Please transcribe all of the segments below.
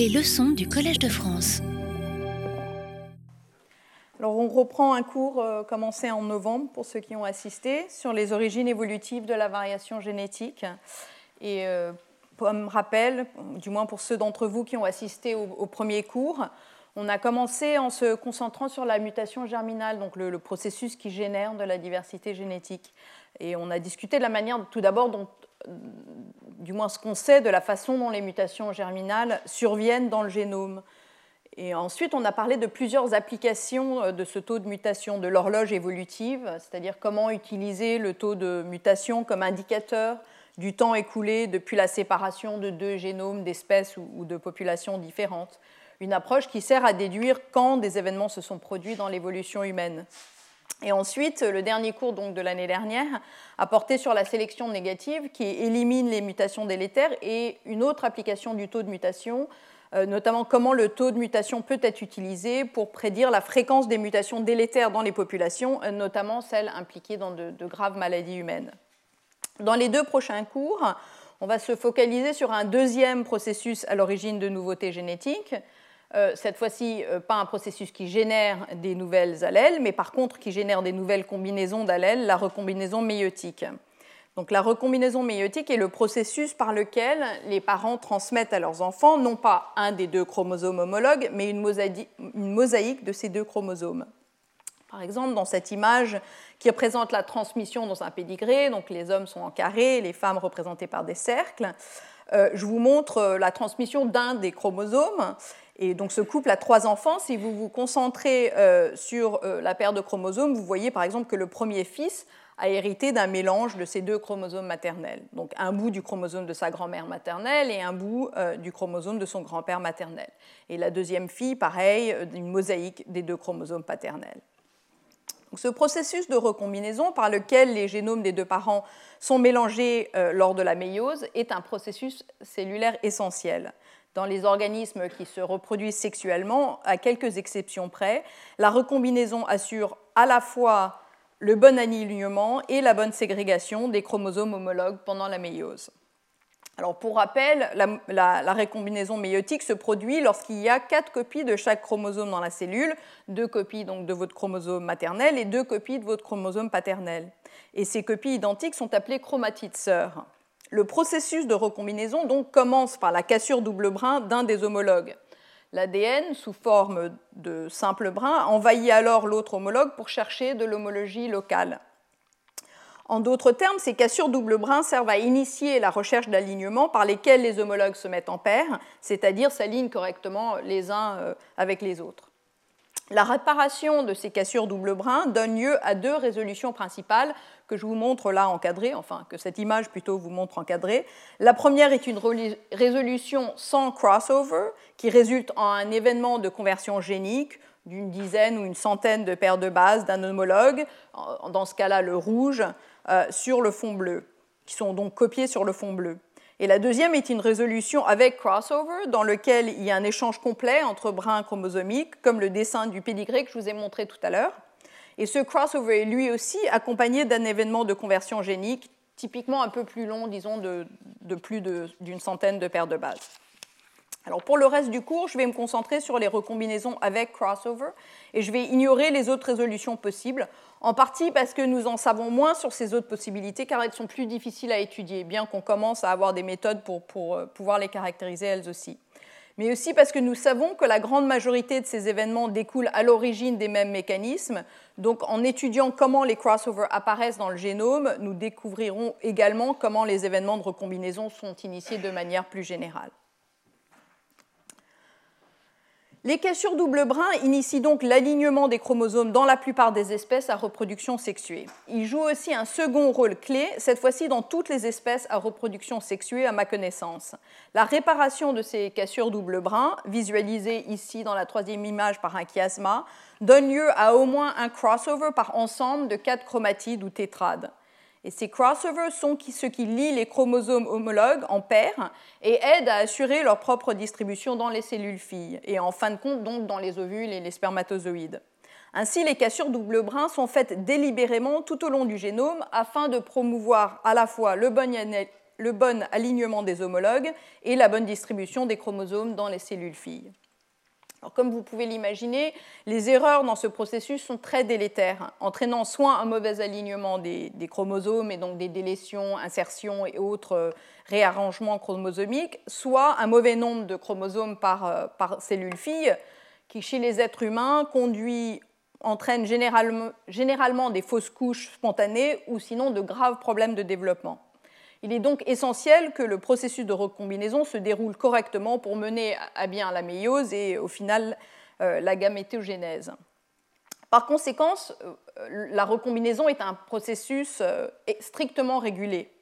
Les leçons du Collège de France. Alors on reprend un cours euh, commencé en novembre pour ceux qui ont assisté sur les origines évolutives de la variation génétique. Et euh, comme rappel, du moins pour ceux d'entre vous qui ont assisté au, premier cours, on a commencé en se concentrant sur la mutation germinale, donc le, processus qui génère de la diversité génétique. Et on a discuté de la manière, tout d'abord, dont, du moins ce qu'on sait de la façon dont les mutations germinales surviennent dans le génome. Et ensuite, on a parlé de plusieurs applications euh, de ce taux de mutation, de l'horloge évolutive, c'est-à-dire comment utiliser le taux de mutation comme indicateur du temps écoulé depuis la séparation de deux génomes d'espèces ou de populations différentes. Une approche qui sert à déduire quand des événements se sont produits dans l'évolution humaine. Et ensuite, le dernier cours de l'année dernière a porté sur la sélection négative qui élimine les mutations délétères et une autre application du taux de mutation euh, notamment comment le taux de mutation peut être utilisé pour prédire la fréquence des mutations délétères dans les populations, euh, notamment celles impliquées dans de, graves maladies humaines. Dans les deux prochains cours, on va se focaliser sur un deuxième processus à l'origine de nouveautés génétiques. Euh, cette fois-ci, pas un processus qui génère des nouvelles allèles, mais par contre qui génère des nouvelles combinaisons d'allèles, la recombinaison méiotique. Donc la recombinaison méiotique est le processus par lequel les parents transmettent à leurs enfants non pas un des deux chromosomes homologues, mais une mosaïque de ces deux chromosomes. Par exemple, dans cette image qui représente la transmission dans un pédigré, donc les hommes sont en carré, les femmes représentées par des cercles, euh, je vous montre euh, la transmission d'un des chromosomes. Et donc ce couple a trois enfants. Si vous vous concentrez euh, sur la paire de chromosomes, vous voyez par exemple que le premier fils a hérité d'un mélange de ces deux chromosomes maternels. Donc un bout du chromosome de sa grand-mère maternelle et un bout euh, du chromosome de son grand-père maternel. Et la deuxième fille, pareil, euh, une mosaïque des deux chromosomes paternels. ce processus de recombinaison par lequel les génomes des deux parents sont mélangés euh, lors de la méiose est un processus cellulaire essentiel. Dans les organismes qui se reproduisent sexuellement, à quelques exceptions près, la recombinaison assure à la fois le bon alignement et la bonne ségrégation des chromosomes homologues pendant la méiose. Alors pour rappel, la, récombinaison méiotique se produit lorsqu'il y a quatre copies de chaque chromosome dans la cellule, deux copies donc de votre chromosome maternel et deux copies de votre chromosome paternel. Et ces copies identiques sont appelées chromatides sœurs. Le processus de recombinaison donc commence par la cassure double brin d'un des homologues. L'ADN, sous forme de simples brins, envahit alors l'autre homologue pour chercher de l'homologie locale. En d'autres termes, ces cassures double brin servent à initier la recherche d'alignement par lesquels les homologues se mettent en paire, c'est-à-dire s'alignent correctement les uns euh, avec les autres. La réparation de ces cassures double brin donne lieu à deux résolutions principales que je vous montre là encadrées, enfin que cette image plutôt vous montre encadrée. La première est une résolution sans crossover qui résulte en un événement de conversion génique d'une dizaine ou une centaine de paires de bases d'un homologue, dans ce cas-là le rouge, euh, sur le fond bleu, qui sont donc copiés sur le fond bleu. Et la deuxième est une résolution avec crossover, dans lequel il y a un échange complet entre brins chromosomiques, comme le dessin du pédigré que je vous ai montré tout à l'heure. Et ce crossover est lui aussi accompagné d'un événement de conversion génique, typiquement un peu plus long, disons, de, de plus d'une centaine de paires de bases. Alors pour le reste du cours, je vais me concentrer sur les recombinaisons avec crossover et je vais ignorer les autres résolutions possibles, en partie parce que nous en savons moins sur ces autres possibilités car elles sont plus difficiles à étudier, bien qu'on commence à avoir des méthodes pour, euh, pouvoir les caractériser elles aussi. Mais aussi parce que nous savons que la grande majorité de ces événements découlent à l'origine des mêmes mécanismes. Donc en étudiant comment les crossovers apparaissent dans le génome, nous découvrirons également comment les événements de recombinaison sont initiés de manière plus générale. Les cassures double brin initient donc l'alignement des chromosomes dans la plupart des espèces à reproduction sexuée. Ils jouent aussi un second rôle clé, cette fois-ci dans toutes les espèces à reproduction sexuée à ma connaissance. La réparation de ces cassures double brin, visualisée ici dans la troisième image par un chiasma, donne lieu à au moins un crossover par ensemble de quatre chromatides ou tétrades. Et ces crossovers sont ce qui lie les chromosomes homologues en paires et aident à assurer leur propre distribution dans les cellules filles et en fin de compte donc dans les ovules et les spermatozoïdes. Ainsi, les cassures double brin sont faites délibérément tout au long du génome afin de promouvoir à la fois le bon, le bon alignement des homologues et la bonne distribution des chromosomes dans les cellules filles. Alors, comme vous pouvez l'imaginer, les erreurs dans ce processus sont très délétères, entraînant soit un mauvais alignement des, chromosomes et donc des délétions, insertions et autres euh, réarrangements chromosomiques, soit un mauvais nombre de chromosomes par, euh, par cellule fille, qui chez les êtres humains conduit, entraîne généralement des fausses couches spontanées ou sinon de graves problèmes de développement. Il est donc essentiel que le processus de recombinaison se déroule correctement pour mener à bien la méiose et au final euh, la gamétogénèse. Par conséquent, euh, la recombinaison est un processus euh, strictement régulé.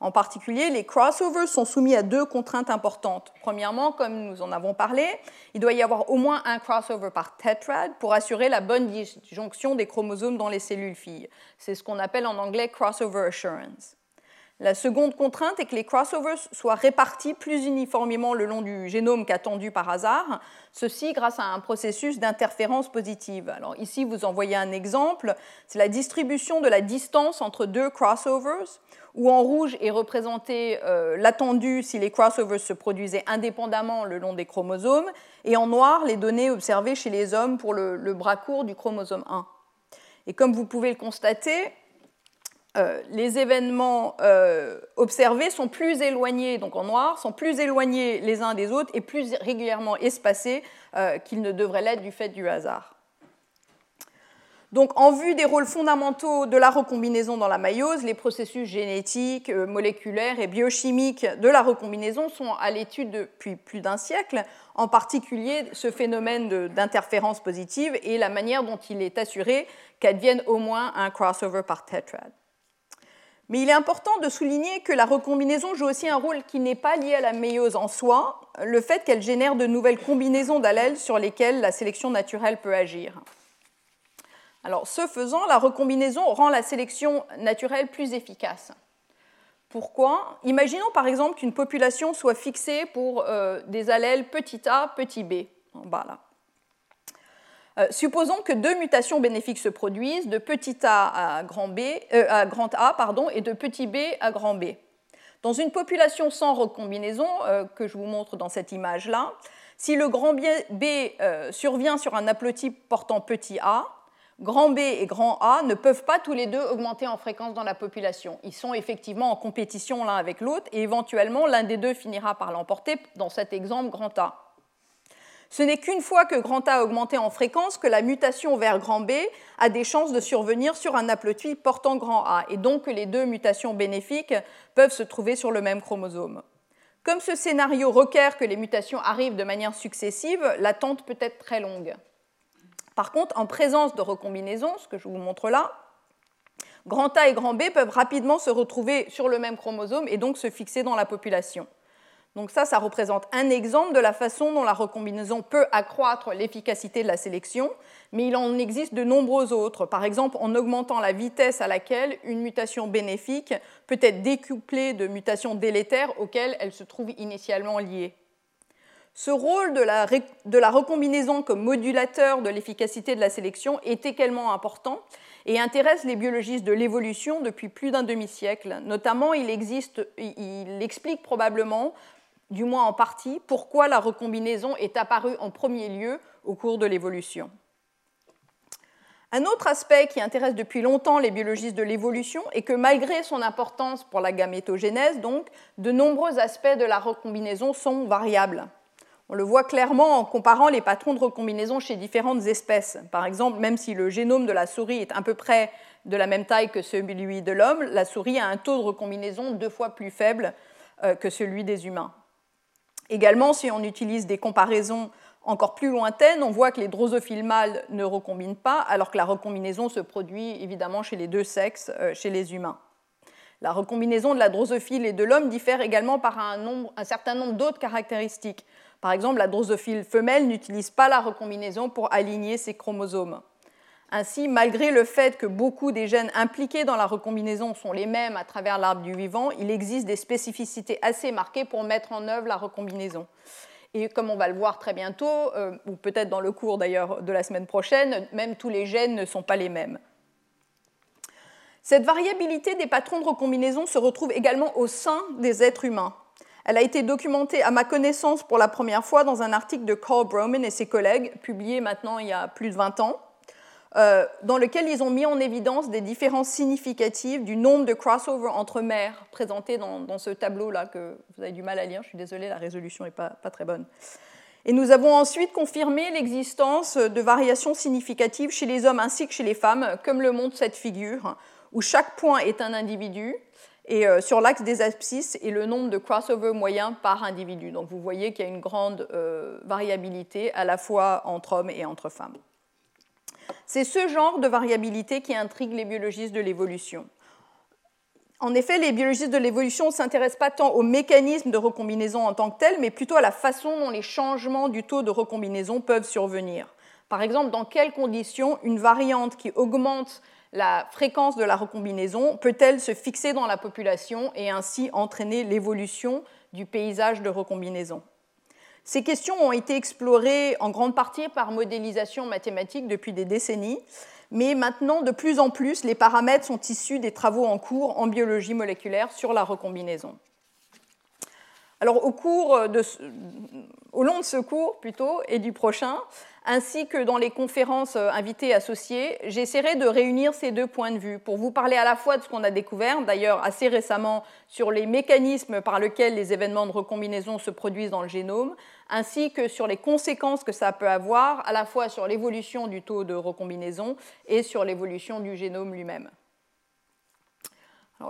En particulier, les crossovers sont soumis à deux contraintes importantes. Premièrement, comme nous en avons parlé, il doit y avoir au moins un crossover par tetrad pour assurer la bonne disjonction des chromosomes dans les cellules filles. C'est ce qu'on appelle en anglais crossover assurance. La seconde contrainte est que les crossovers soient répartis plus uniformément le long du génome qu'attendu par hasard, ceci grâce à un processus d'interférence positive. Alors ici, vous en voyez un exemple, c'est la distribution de la distance entre deux crossovers, où en rouge est représenté euh, l'attendu si les crossovers se produisaient indépendamment le long des chromosomes, et en noir les données observées chez les hommes pour le, le bras court du chromosome 1. Et comme vous pouvez le constater, euh, les événements euh, observés sont plus éloignés, donc en noir, sont plus éloignés les uns des autres et plus régulièrement espacés euh, qu'ils ne devraient l'être du fait du hasard. Donc, en vue des rôles fondamentaux de la recombinaison dans la maillose, les processus génétiques, moléculaires et biochimiques de la recombinaison sont à l'étude depuis plus d'un siècle, en particulier ce phénomène d'interférence positive et la manière dont il est assuré qu'advienne au moins un crossover par tetrad. Mais il est important de souligner que la recombinaison joue aussi un rôle qui n'est pas lié à la méiose en soi, le fait qu'elle génère de nouvelles combinaisons d'allèles sur lesquelles la sélection naturelle peut agir. Alors, ce faisant, la recombinaison rend la sélection naturelle plus efficace. Pourquoi? Imaginons par exemple qu'une population soit fixée pour euh, des allèles petit a, petit b, en bas là. Euh, supposons que deux mutations bénéfiques se produisent, de petit a à grand, B, euh, A et de petit b à grand B. Dans une population sans recombinaison, euh, que je vous montre dans cette image-là, si le grand B survient sur un haplotype portant petit a, grand B et grand A ne peuvent pas tous les deux augmenter en fréquence dans la population. Ils sont effectivement en compétition l'un avec l'autre et éventuellement l'un des deux finira par l'emporter, dans cet exemple grand A. Ce n'est qu'une fois que grand A a augmenté en fréquence que la mutation vers grand B a des chances de survenir sur un haplotype portant grand A, et donc que les deux mutations bénéfiques peuvent se trouver sur le même chromosome. Comme ce scénario requiert que les mutations arrivent de manière successive, l'attente peut être très longue. Par contre, en présence de recombinaison, ce que je vous montre là, grand A et grand B peuvent rapidement se retrouver sur le même chromosome et donc se fixer dans la population. Donc ça, ça représente un exemple de la façon dont la recombinaison peut accroître l'efficacité de la sélection, mais il en existe de nombreux autres, par exemple en augmentant la vitesse à laquelle une mutation bénéfique peut être découplée de mutations délétères auxquelles elle se trouve initialement liée. Ce rôle de la, recombinaison comme modulateur de l'efficacité de la sélection est également important et intéresse les biologistes de l'évolution depuis plus d'un demi-siècle. Notamment, il explique probablement du moins en partie, pourquoi la recombinaison est apparue en premier lieu au cours de l'évolution. Un autre aspect qui intéresse depuis longtemps les biologistes de l'évolution est que malgré son importance pour la gamétogénèse, donc, de nombreux aspects de la recombinaison sont variables. On le voit clairement en comparant les patrons de recombinaison chez différentes espèces. Par exemple, même si le génome de la souris est à peu près de la même taille que celui de l'homme, la souris a un taux de recombinaison deux fois plus faible euh, que celui des humains. Également, si on utilise des comparaisons encore plus lointaines, on voit que les drosophiles mâles ne recombinent pas, alors que la recombinaison se produit évidemment chez les deux sexes, euh, chez les humains. La recombinaison de la drosophile et de l'homme diffère également par un, un certain nombre d'autres caractéristiques. Par exemple, la drosophile femelle n'utilise pas la recombinaison pour aligner ses chromosomes. Ainsi, malgré le fait que beaucoup des gènes impliqués dans la recombinaison sont les mêmes à travers l'arbre du vivant, il existe des spécificités assez marquées pour mettre en œuvre la recombinaison. Et comme on va le voir très bientôt, euh, ou peut-être dans le cours d'ailleurs de la semaine prochaine, même tous les gènes ne sont pas les mêmes. Cette variabilité des patrons de recombinaison se retrouve également au sein des êtres humains. Elle a été documentée à ma connaissance pour la première fois dans un article de Carl Broman et ses collègues, publié maintenant il y a plus de 20 ans, euh, dans lequel ils ont mis en évidence des différences significatives du nombre de crossovers entre mères présentés dans, ce tableau-là que vous avez du mal à lire. Je suis désolée, la résolution n'est pas, pas très bonne. Et nous avons ensuite confirmé l'existence de variations significatives chez les hommes ainsi que chez les femmes, comme le montre cette figure, où chaque point est un individu, et euh, sur l'axe des abscisses et le nombre de crossovers moyens par individu. Donc vous voyez qu'il y a une grande euh, variabilité à la fois entre hommes et entre femmes. C'est ce genre de variabilité qui intrigue les biologistes de l'évolution. En effet, les biologistes de l'évolution ne s'intéressent pas tant aux mécanismes de recombinaison en tant que tels, mais plutôt à la façon dont les changements du taux de recombinaison peuvent survenir. Par exemple, dans quelles conditions une variante qui augmente la fréquence de la recombinaison peut-elle se fixer dans la population et ainsi entraîner l'évolution du paysage de recombinaison? Ces questions ont été explorées en grande partie par modélisation mathématique depuis des décennies, mais maintenant, de plus en plus, les paramètres sont issus des travaux en cours en biologie moléculaire sur la recombinaison. Alors, au, cours de, au long de ce cours plutôt et du prochain, ainsi que dans les conférences invitées associées, j'essaierai de réunir ces deux points de vue pour vous parler à la fois de ce qu'on a découvert, d'ailleurs assez récemment, sur les mécanismes par lesquels les événements de recombinaison se produisent dans le génome, ainsi que sur les conséquences que ça peut avoir à la fois sur l'évolution du taux de recombinaison et sur l'évolution du génome lui-même.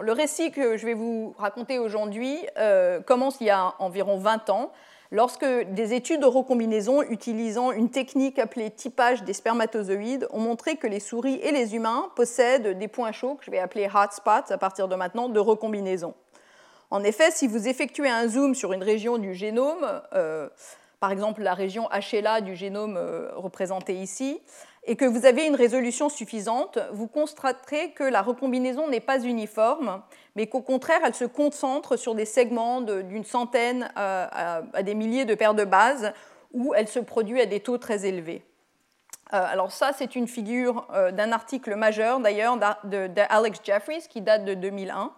le récit que je vais vous raconter aujourd'hui euh, commence il y a environ 20 ans lorsque des études de recombinaison utilisant une technique appelée typage des spermatozoïdes ont montré que les souris et les humains possèdent des points chauds, que je vais appeler hotspots à partir de maintenant, de recombinaison. En effet, si vous effectuez un zoom sur une région du génome, euh, par exemple la région HLA du génome euh, représentée ici, et que vous avez une résolution suffisante, vous constaterez que la recombinaison n'est pas uniforme, mais qu'au contraire, elle se concentre sur des segments d'une centaine à, des milliers de paires de bases, où elle se produit à des taux très élevés. Euh, alors ça, c'est une figure d'un article majeur, d'ailleurs, d'Alex Jeffries, qui date de 2001,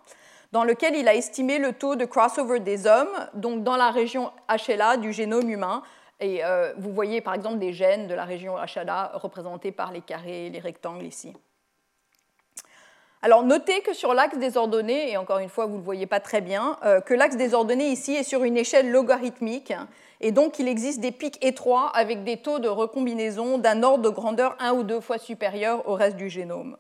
dans lequel il a estimé le taux de crossover des hommes, donc dans la région HLA du génome humain, et euh, vous voyez par exemple des gènes de la région HLA représentés par les carrés les rectangles ici. Alors notez que sur l'axe des ordonnées, et encore une fois vous ne le voyez pas très bien, euh, que l'axe des ordonnées ici est sur une échelle logarithmique, et donc il existe des pics étroits avec des taux de recombinaison d'un ordre de grandeur un ou deux fois supérieur au reste du génome.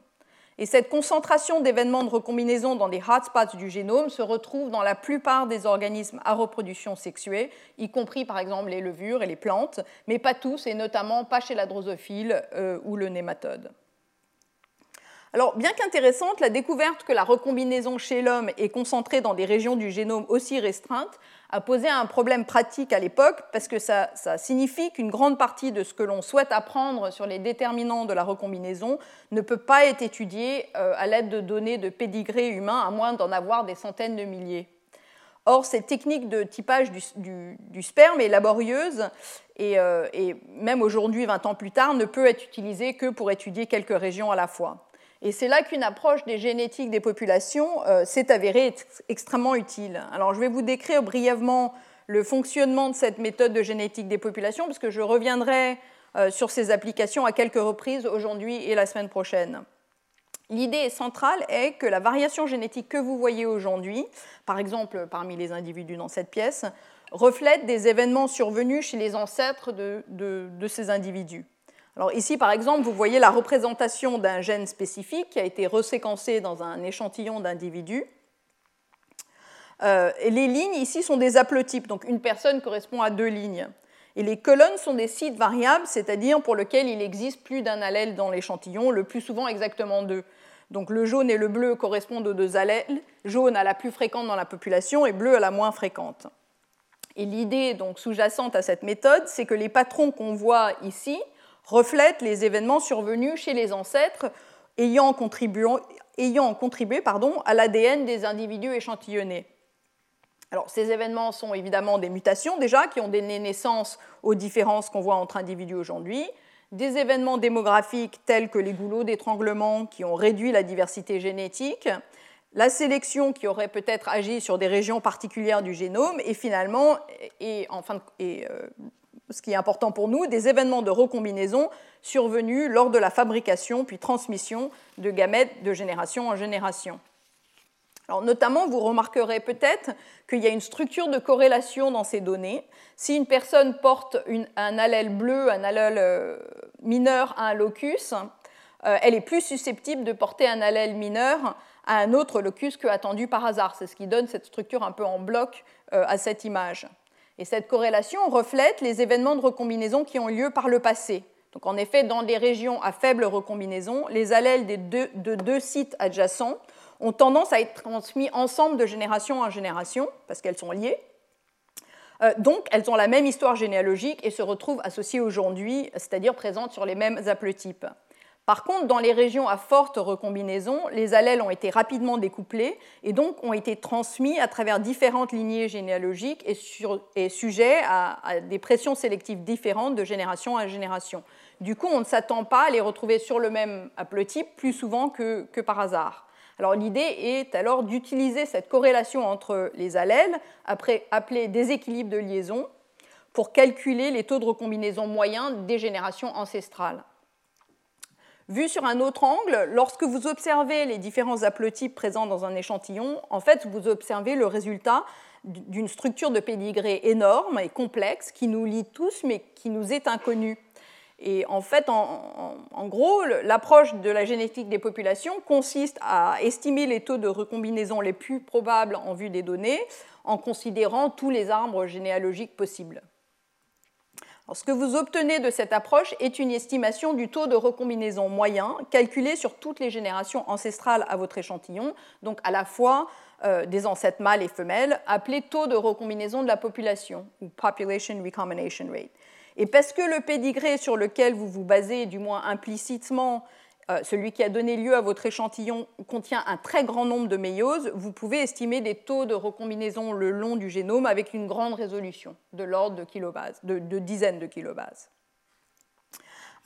Et cette concentration d'événements de recombinaison dans des hotspots du génome se retrouve dans la plupart des organismes à reproduction sexuée, y compris par exemple les levures et les plantes, mais pas tous, et notamment pas chez la drosophile euh, ou le nématode. Alors, bien qu'intéressante, la découverte que la recombinaison chez l'homme est concentrée dans des régions du génome aussi restreintes a posé un problème pratique à l'époque parce que ça, signifie qu'une grande partie de ce que l'on souhaite apprendre sur les déterminants de la recombinaison ne peut pas être étudié euh, à l'aide de données de pédigré humain, à moins d'en avoir des centaines de milliers. Or, cette technique de typage du, sperme est laborieuse et, euh, et même aujourd'hui, 20 ans plus tard, ne peut être utilisée que pour étudier quelques régions à la fois. Et c'est là qu'une approche des génétiques des populations euh, s'est avérée extrêmement utile. Alors je vais vous décrire brièvement le fonctionnement de cette méthode de génétique des populations, parce que je reviendrai euh, sur ces applications à quelques reprises aujourd'hui et la semaine prochaine. L'idée centrale est que la variation génétique que vous voyez aujourd'hui, par exemple parmi les individus dans cette pièce, reflète des événements survenus chez les ancêtres de ces individus. Alors ici, par exemple, vous voyez la représentation d'un gène spécifique qui a été reséquencé dans un échantillon d'individus. Euh, les lignes ici sont des haplotypes, donc une personne correspond à deux lignes. Et les colonnes sont des sites variables, c'est-à-dire pour lesquels il existe plus d'un allèle dans l'échantillon, le plus souvent exactement deux. Donc le jaune et le bleu correspondent aux deux allèles, jaune à la plus fréquente dans la population et bleu à la moins fréquente. Et l'idée sous-jacente à cette méthode, c'est que les patrons qu'on voit ici reflète les événements survenus chez les ancêtres ayant contribué, ayant contribué pardon, à l'ADN des individus échantillonnés. Alors, ces événements sont évidemment des mutations déjà qui ont donné naissance aux différences qu'on voit entre individus aujourd'hui, des événements démographiques tels que les goulots d'étranglement qui ont réduit la diversité génétique, la sélection qui aurait peut-être agi sur des régions particulières du génome, et finalement, et, enfin, et, euh, ce qui est important pour nous, des événements de recombinaison survenus lors de la fabrication puis transmission de gamètes de génération en génération. Alors, notamment, vous remarquerez peut-être qu'il y a une structure de corrélation dans ces données. Si une personne porte un allèle bleu, un allèle euh, mineur à un locus, euh, elle est plus susceptible de porter un allèle mineur à un autre locus que attendu par hasard. C'est ce qui donne cette structure un peu en bloc euh, à cette image. Et cette corrélation reflète les événements de recombinaison qui ont lieu par le passé. Donc en effet, dans des régions à faible recombinaison, les allèles de deux sites adjacents ont tendance à être transmis ensemble de génération en génération, parce qu'elles sont liées. Euh, donc, elles ont la même histoire généalogique et se retrouvent associées aujourd'hui, c'est-à-dire présentes sur les mêmes haplotypes. Par contre, dans les régions à forte recombinaison, les allèles ont été rapidement découplés et donc ont été transmis à travers différentes lignées généalogiques et, sujets à, des pressions sélectives différentes de génération à génération. Du coup, on ne s'attend pas à les retrouver sur le même haplotype plus souvent que par hasard. L'idée est alors d'utiliser cette corrélation entre les allèles, après appelée déséquilibre de liaison, pour calculer les taux de recombinaison moyens des générations ancestrales. Vu sur un autre angle, lorsque vous observez les différents haplotypes présents dans un échantillon, en fait, vous observez le résultat d'une structure de pédigré énorme et complexe qui nous lie tous mais qui nous est inconnue. Et en fait, en, gros, l'approche de la génétique des populations consiste à estimer les taux de recombinaison les plus probables en vue des données en considérant tous les arbres généalogiques possibles. Ce que vous obtenez de cette approche est une estimation du taux de recombinaison moyen calculé sur toutes les générations ancestrales à votre échantillon, donc à la fois euh, des ancêtres mâles et femelles, appelé taux de recombinaison de la population, ou population recombination rate. Et parce que le pédigré sur lequel vous vous basez, du moins implicitement, euh, celui qui a donné lieu à votre échantillon, contient un très grand nombre de méioses, vous pouvez estimer des taux de recombinaison le long du génome avec une grande résolution, de l'ordre de, de dizaines de kilobases.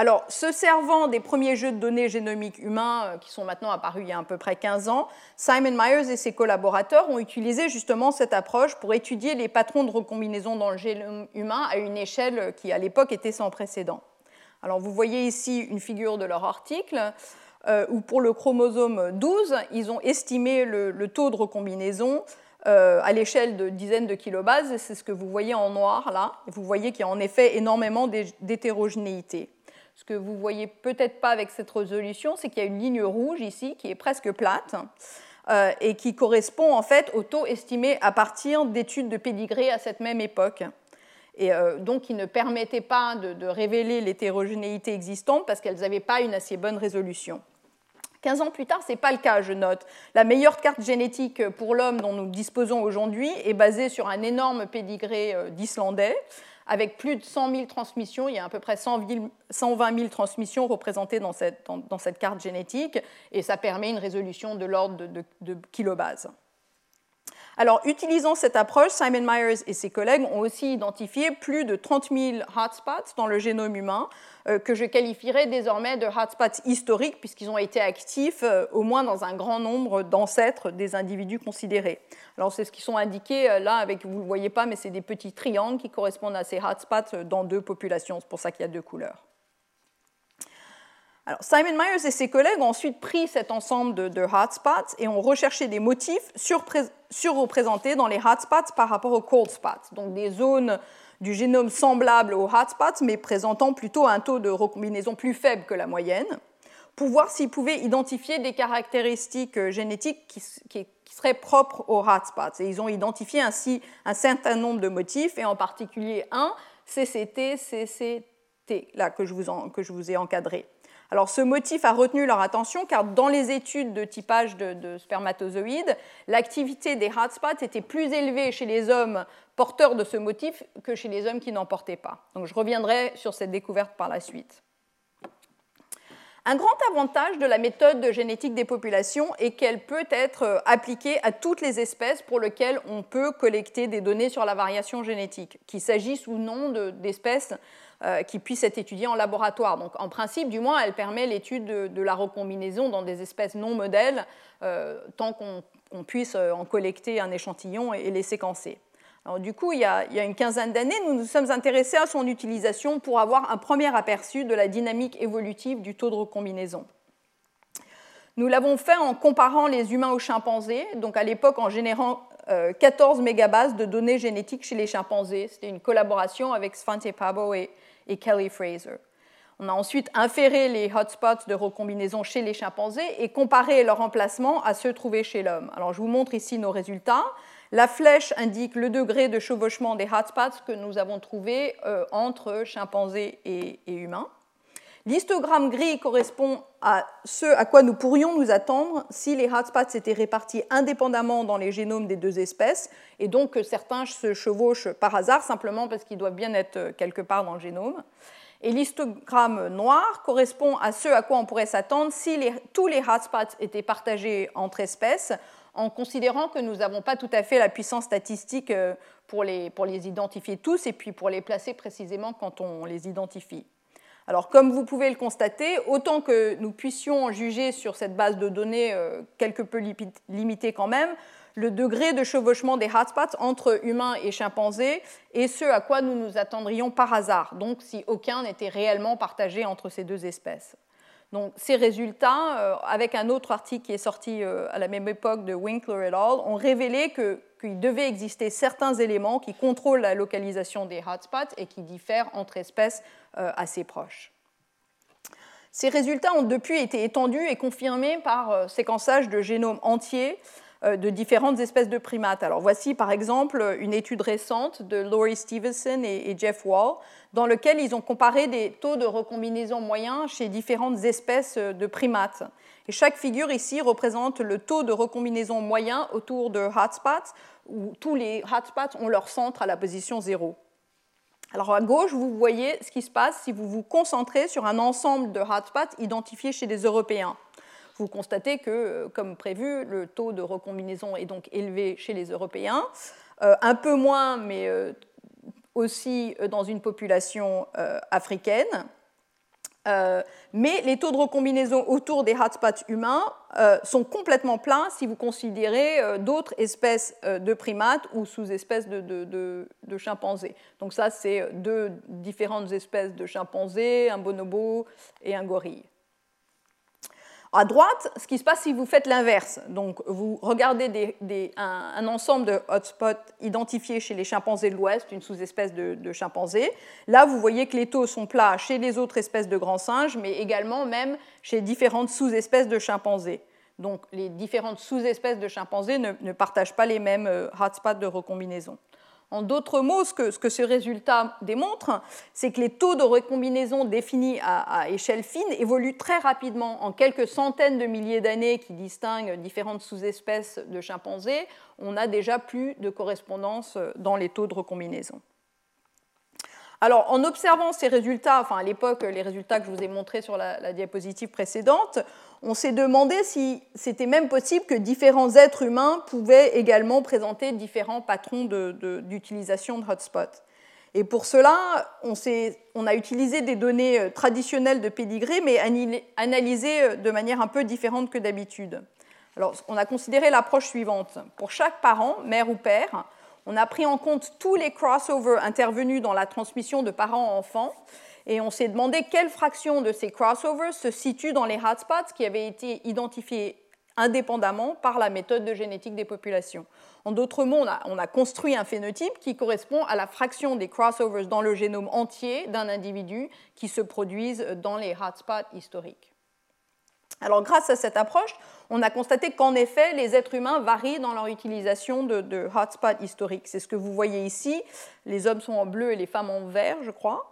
Alors, se servant des premiers jeux de données génomiques humains euh, qui sont maintenant apparus il y a à peu près 15 ans, Simon Myers et ses collaborateurs ont utilisé justement cette approche pour étudier les patrons de recombinaison dans le génome humain à une échelle qui à l'époque était sans précédent. Alors, vous voyez ici une figure de leur article euh, où pour le chromosome 12, ils ont estimé le, taux de recombinaison euh, à l'échelle de dizaines de kilobases, c'est ce que vous voyez en noir là. Vous voyez qu'il y a en effet énormément d'hétérogénéité. Ce que vous voyez peut-être pas avec cette résolution, c'est qu'il y a une ligne rouge ici qui est presque plate euh, et qui correspond en fait au taux estimé à partir d'études de pédigré à cette même époque. Et euh, donc, qui ne permettaient pas de, révéler l'hétérogénéité existante parce qu'elles n'avaient pas une assez bonne résolution. 15 ans plus tard, ce n'est pas le cas, je note. La meilleure carte génétique pour l'homme dont nous disposons aujourd'hui est basée sur un énorme pédigré euh, d'Islandais, avec plus de 100 000 transmissions. Il y a à peu près 120 000 transmissions représentées dans cette, carte génétique, et ça permet une résolution de l'ordre de kilobases. Alors, utilisant cette approche, Simon Myers et ses collègues ont aussi identifié plus de 30 000 hotspots dans le génome humain, euh, que je qualifierais désormais de hotspots historiques, puisqu'ils ont été actifs euh, au moins dans un grand nombre d'ancêtres des individus considérés. Alors, c'est ce qui sont indiqués euh, là, avec, vous ne le voyez pas, mais c'est des petits triangles qui correspondent à ces hotspots dans deux populations. C'est pour ça qu'il y a deux couleurs. Simon Myers et ses collègues ont ensuite pris cet ensemble de, hotspots et ont recherché des motifs surreprésentés dans les hotspots par rapport aux cold spots, donc des zones du génome semblables aux hotspots, mais présentant plutôt un taux de recombinaison plus faible que la moyenne, pour voir s'ils pouvaient identifier des caractéristiques euh, génétiques qui, seraient propres aux hotspots. Et ils ont identifié ainsi un certain nombre de motifs, et en particulier un, CCT, CCT, là, que je vous ai encadré. Alors ce motif a retenu leur attention car dans les études de typage de, spermatozoïdes, l'activité des hotspots était plus élevée chez les hommes porteurs de ce motif que chez les hommes qui n'en portaient pas. Donc je reviendrai sur cette découverte par la suite. Un grand avantage de la méthode de génétique des populations est qu'elle peut être euh, appliquée à toutes les espèces pour lesquelles on peut collecter des données sur la variation génétique, qu'il s'agisse ou non d'espèces euh, qui puissent être étudiées en laboratoire. Donc en principe, du moins, elle permet l'étude de, la recombinaison dans des espèces non modèles, euh, tant qu'on puisse en collecter un échantillon et les séquencer. Du coup, il y, a, une quinzaine d'années, nous nous sommes intéressés à son utilisation pour avoir un premier aperçu de la dynamique évolutive du taux de recombinaison. Nous l'avons fait en comparant les humains aux chimpanzés, donc à l'époque en générant 14 euh, mégabases de données génétiques chez les chimpanzés. C'était une collaboration avec Svante Pabo et, et Kelly Fraser. On a ensuite inféré les hotspots de recombinaison chez les chimpanzés et comparé leur emplacement à ceux trouvés chez l'homme. Alors je vous montre ici nos résultats. La flèche indique le degré de chevauchement des hotspots que nous avons trouvés euh, entre chimpanzés et, humains. L'histogramme gris correspond à ce à quoi nous pourrions nous attendre si les hotspots étaient répartis indépendamment dans les génomes des deux espèces, et donc que certains se chevauchent par hasard simplement parce qu'ils doivent bien être euh, quelque part dans le génome. Et l'histogramme noir correspond à ce à quoi on pourrait s'attendre si tous les hotspots étaient partagés entre espèces, en considérant que nous n'avons pas tout à fait la puissance statistique euh, pour les, pour les identifier tous et puis pour les placer précisément quand on les identifie. Alors, comme vous pouvez le constater, autant que nous puissions en juger sur cette base de données euh, quelque peu limitée quand même, le degré de chevauchement des hotspots entre humains et chimpanzés est ce à quoi nous nous attendrions par hasard, donc si aucun n'était réellement partagé entre ces deux espèces. Donc, ces résultats, euh, avec un autre article qui est sorti euh, à la même époque de Winkler et al., ont révélé qu'il devait exister certains éléments qui contrôlent la localisation des hotspots et qui diffèrent entre espèces euh, assez proches. Ces résultats ont depuis été étendus et confirmés par séquençage de génomes entiers euh, de différentes espèces de primates. Alors voici par exemple une étude récente de Laurie Stevenson et Jeff Wall, dans laquelle ils ont comparé des taux de recombinaison moyens chez différentes espèces de primates. Et chaque figure ici représente le taux de recombinaison moyen autour de hotspots, où tous les hotspots ont leur centre à la position 0. Alors à gauche, vous voyez ce qui se passe si vous vous concentrez sur un ensemble de hotspots identifiés chez des Européens vous constatez que, euh, comme prévu, le taux de recombinaison est donc élevé chez les Européens, euh, un peu moins, mais euh, aussi dans une population africaine. Mais les taux de recombinaison autour des hotspots humains sont complètement pleins si vous considérez d'autres espèces de primates ou sous-espèces de, chimpanzés. Donc ça, c'est deux différentes espèces de chimpanzés, un bonobo et un gorille. À droite, ce qui se passe si vous faites l'inverse, donc vous regardez un, ensemble de hotspots identifiés chez les chimpanzés de l'Ouest, une sous-espèce de, de chimpanzé. Là, vous voyez que les taux sont plats chez les autres espèces de grands singes, mais également même chez différentes sous-espèces de chimpanzés. Donc les différentes sous-espèces de chimpanzés ne, partagent pas les mêmes euh, hotspots de recombinaison. En d'autres mots, ce que, ce résultat démontre, c'est que les taux de recombinaison définis à, échelle fine évoluent très rapidement. En quelques centaines de milliers d'années qui distinguent différentes sous-espèces de chimpanzés, on a déjà plus de correspondance dans les taux de recombinaison. Alors, en observant ces résultats, enfin à l'époque, les résultats que je vous ai montrés sur la, diapositive précédente, on s'est demandé si c'était même possible que différents êtres humains pouvaient également présenter différents patrons d'utilisation de, hotspots. Et pour cela, on, on, a utilisé des données euh, traditionnelles de pédigré, mais analysées euh, de manière un peu différente que d'habitude. Alors, on a considéré l'approche suivante. Pour chaque parent, mère ou père, on a pris en compte tous les crossovers intervenus dans la transmission de parents à enfants et on s'est demandé quelle fraction de ces crossovers se situe dans les hotspots qui avaient été identifiés indépendamment par la méthode de génétique des populations. En d'autres mots, on a, construit un phénotype qui correspond à la fraction des crossovers dans le génome entier d'un individu qui se produisent dans les hotspots historiques. Alors grâce à cette approche, on a constaté qu'en effet, les êtres humains varient dans leur utilisation de, hotspots historiques. C'est ce que vous voyez ici. Les hommes sont en bleu et les femmes en vert, je crois.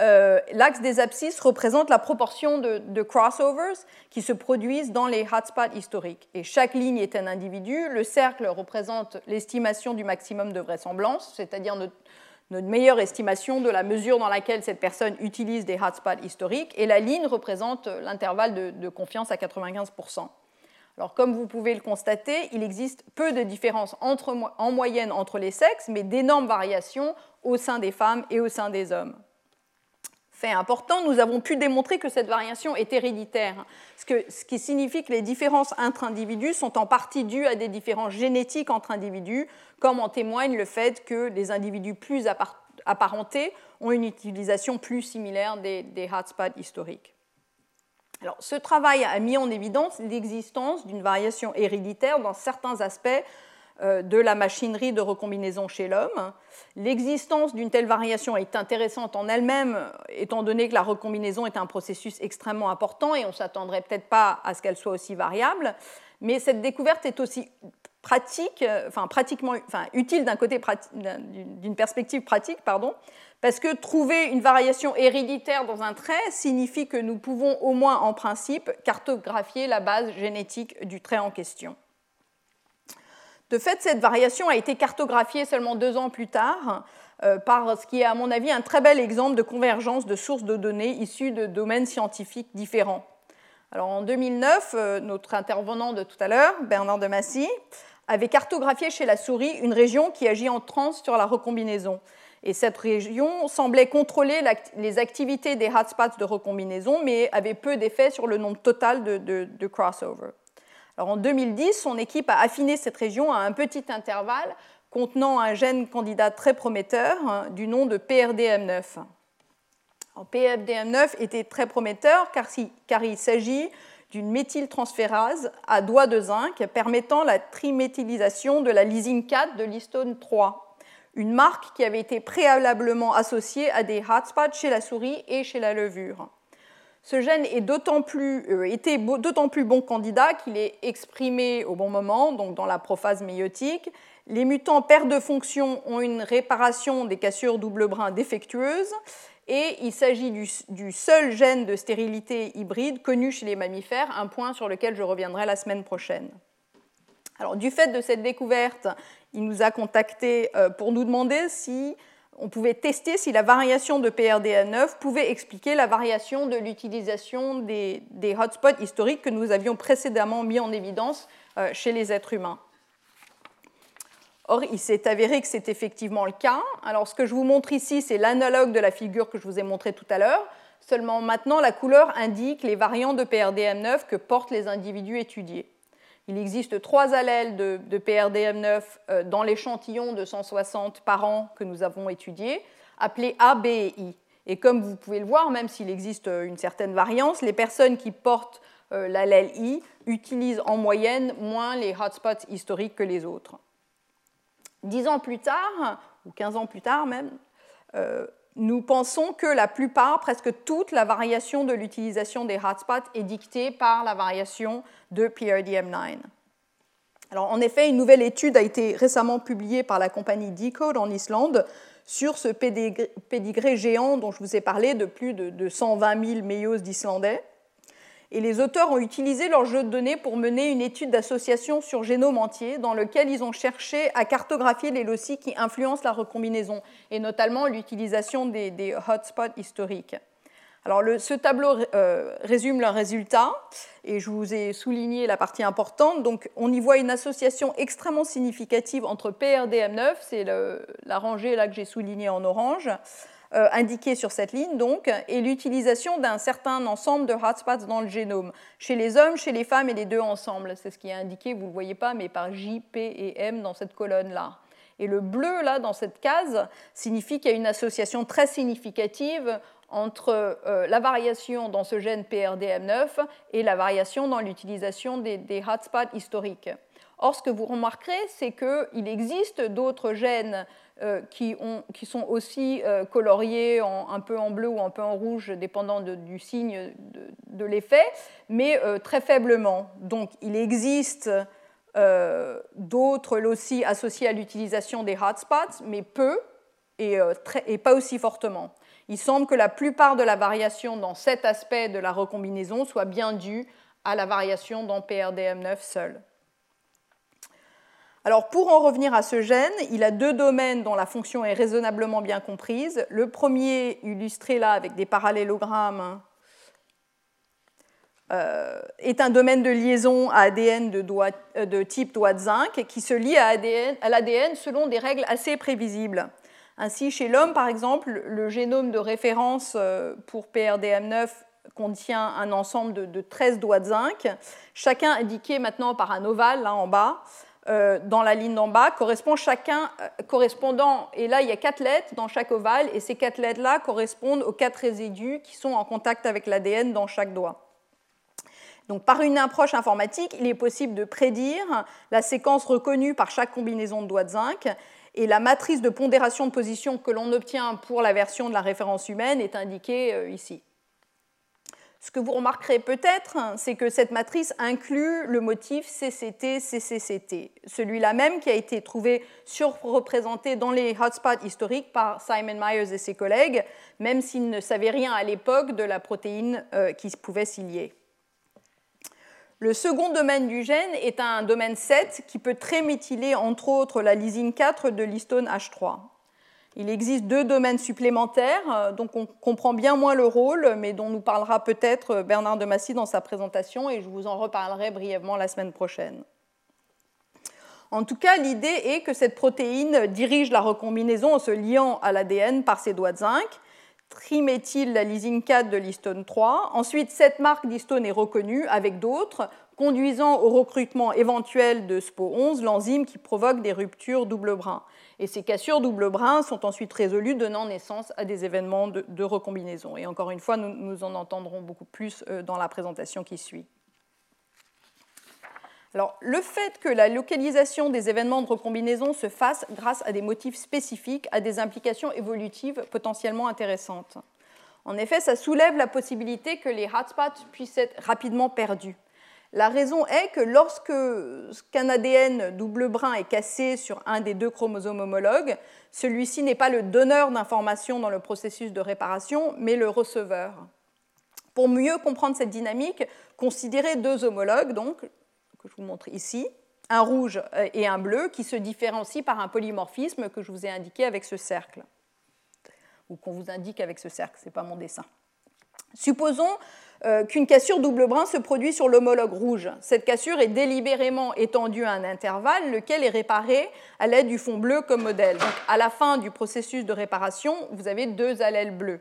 Euh, l'axe des abscisses représente la proportion de, crossovers qui se produisent dans les hotspots historiques. Et chaque ligne est un individu. Le cercle représente l'estimation du maximum de vraisemblance, c'est-à-dire notre meilleure estimation de la mesure dans laquelle cette personne utilise des hotspots historiques, et la ligne représente l'intervalle de, confiance à 95%. Alors, comme vous pouvez le constater, il existe peu de différences en moyenne entre les sexes, mais d'énormes variations au sein des femmes et au sein des hommes. Important, nous avons pu démontrer que cette variation est héréditaire, ce, qui signifie que les différences entre individus sont en partie dues à des différences génétiques entre individus, comme en témoigne le fait que les individus plus apparentés ont une utilisation plus similaire des, des hotspots historiques. Ce travail a mis en évidence l'existence d'une variation héréditaire dans certains aspects de la machinerie de recombinaison chez l'homme. L'existence d'une telle variation est intéressante en elle-même, étant donné que la recombinaison est un processus extrêmement important et on ne s'attendrait peut-être pas à ce qu'elle soit aussi variable. Mais cette découverte est aussi pratique, enfin pratiquement, utile d'un côté d'une perspective pratique, pardon, parce que trouver une variation héréditaire dans un trait signifie que nous pouvons au moins en principe cartographier la base génétique du trait en question. De fait, cette variation a été cartographiée seulement deux ans plus tard euh, par ce qui est à mon avis un très bel exemple de convergence de sources de données issues de domaines scientifiques différents. Alors, en 2009, euh, notre intervenant de tout à l'heure, Bernard de Massy, avait cartographié chez la souris une région qui agit en trans sur la recombinaison. Et cette région semblait contrôler les activités des hotspots de recombinaison, mais avait peu d'effet sur le nombre total de, de crossover. En 2010, son équipe a affiné cette région à un petit intervalle contenant un gène candidat très prometteur hein, du nom de PRDM9. PRDM9 était très prometteur car, car il s'agit d'une méthyltransférase à doigt de zinc permettant la triméthylisation de la lysine 4 de l'histone 3, une marque qui avait été préalablement associée à des hotspots chez la souris et chez la levure. Ce gène est euh, était d'autant plus bon candidat qu'il est exprimé au bon moment, donc dans la prophase méiotique. Les mutants perdent de fonction ont une réparation des cassures double brin défectueuses et il s'agit du, du, seul gène de stérilité hybride connu chez les mammifères, un point sur lequel je reviendrai la semaine prochaine. Alors, du fait de cette découverte, il nous a contactés euh, pour nous demander si on pouvait tester si la variation de PRDA9 pouvait expliquer la variation de l'utilisation des, hotspots historiques que nous avions précédemment mis en évidence euh, chez les êtres humains. Or, il s'est avéré que c'est effectivement le cas. Alors, ce que je vous montre ici, c'est l'analogue de la figure que je vous ai montrée tout à l'heure. Seulement maintenant, la couleur indique les variants de PRDM9 que portent les individus étudiés. Il existe trois allèles de, PRDM9 euh, dans l'échantillon de 160 par an que nous avons étudié, appelés A, B et I. Et comme vous pouvez le voir, même s'il existe euh, une certaine variance, les personnes qui portent euh, l'allèle I utilisent en moyenne moins les hotspots historiques que les autres. Dix ans plus tard, ou 15 ans plus tard même, nous pensons que la plupart, presque toute la variation de l'utilisation des hotspots est dictée par la variation de PRDM9. Alors, en effet, une nouvelle étude a été récemment publiée par la compagnie Decode en Islande sur ce pédigré géant dont je vous ai parlé de plus de 120 000 méioses d'Islandais et les auteurs ont utilisé leur jeu de données pour mener une étude d'association sur génome entier dans lequel ils ont cherché à cartographier les loci qui influencent la recombinaison et notamment l'utilisation des, hotspots historiques. Alors ce tableau euh, résume leurs résultats et je vous ai souligné la partie importante. Donc on y voit une association extrêmement significative entre PRDM9, c'est la rangée là que j'ai soulignée en orange, euh, indiqué sur cette ligne, donc, et l'utilisation d'un certain ensemble de hotspots dans le génome, chez les hommes, chez les femmes et les deux ensemble. C'est ce qui est indiqué, vous ne le voyez pas, mais par J, P et M dans cette colonne-là. Et le bleu, là, dans cette case, signifie qu'il y a une association très significative entre euh, la variation dans ce gène PRDM9 et la variation dans l'utilisation des, des hotspots historiques. Or, ce que vous remarquerez, c'est qu'il existe d'autres gènes euh, qui, sont aussi euh, coloriés un peu en bleu ou un peu en rouge, dépendant du signe de, l'effet, mais euh, très faiblement. Donc il existe d'autres loci associés à l'utilisation des hotspots, mais peu et, et, pas aussi fortement. Il semble que la plupart de la variation dans cet aspect de la recombinaison soit bien due à la variation dans PRDM9 seul. Alors pour en revenir à ce gène, il a deux domaines dont la fonction est raisonnablement bien comprise. Le premier, illustré là avec des parallélogrammes, euh, est un domaine de liaison à ADN de, euh, de type doigt de zinc qui se lie à l'ADN selon des règles assez prévisibles. Ainsi, chez l'homme, par exemple, le génome de référence euh, pour PRDM9 contient un ensemble de, 13 doigts de zinc, chacun indiqué maintenant par un ovale là en bas. Dans la ligne d'en bas, correspond chacun correspondant, et là il y a quatre lettres dans chaque ovale, et ces quatre lettres-là correspondent aux quatre résidus qui sont en contact avec l'ADN dans chaque doigt. Donc, par une approche informatique, il est possible de prédire la séquence reconnue par chaque combinaison de doigts de zinc et la matrice de pondération de position que l'on obtient pour la version de la référence humaine est indiquée euh, ici. Ce que vous remarquerez peut-être, c'est que cette matrice inclut le motif CCT-CCCT, celui-là même qui a été trouvé surreprésenté dans les hotspots historiques par Simon Myers et ses collègues, même s'ils ne savaient rien à l'époque de la protéine euh, qui pouvait s'y lier. Le second domaine du gène est un domaine 7 qui peut très méthyler entre autres la lysine 4 de l'histone H3. Il existe deux domaines supplémentaires, euh, dont on comprend bien moins le rôle, mais dont nous parlera peut-être Bernard de Massy dans sa présentation, et je vous en reparlerai brièvement la semaine prochaine. En tout cas, l'idée est que cette protéine dirige la recombinaison en se liant à l'ADN par ses doigts de zinc, triméthyl la lysine 4 de l'histone 3. Ensuite, cette marque d'histone est reconnue avec d'autres, conduisant au recrutement éventuel de SPO11, l'enzyme qui provoque des ruptures double brin. Et ces cassures double brin sont ensuite résolues, donnant naissance à des événements de, recombinaison. Et encore une fois, nous en entendrons beaucoup plus euh, dans la présentation qui suit. Alors, le fait que la localisation des événements de recombinaison se fasse grâce à des motifs spécifiques a des implications évolutives potentiellement intéressantes. En effet, ça soulève la possibilité que les hotspots puissent être rapidement perdus. La raison est que lorsque qu'un ADN double brin est cassé sur un des deux chromosomes homologues, celui-ci n'est pas le donneur d'informations dans le processus de réparation, mais le receveur. Pour mieux comprendre cette dynamique, considérez deux homologues, donc que je vous montre ici, un rouge euh, et un bleu, qui se différencient par un polymorphisme que je vous ai indiqué avec ce cercle, ou qu'on vous indique avec ce cercle, ce n'est pas mon dessin. Supposons euh, qu'une cassure double brin se produit sur l'homologue rouge. Cette cassure est délibérément étendue à un intervalle, lequel est réparé à l'aide du fond bleu comme modèle. À la fin du processus de réparation, vous avez deux allèles bleus.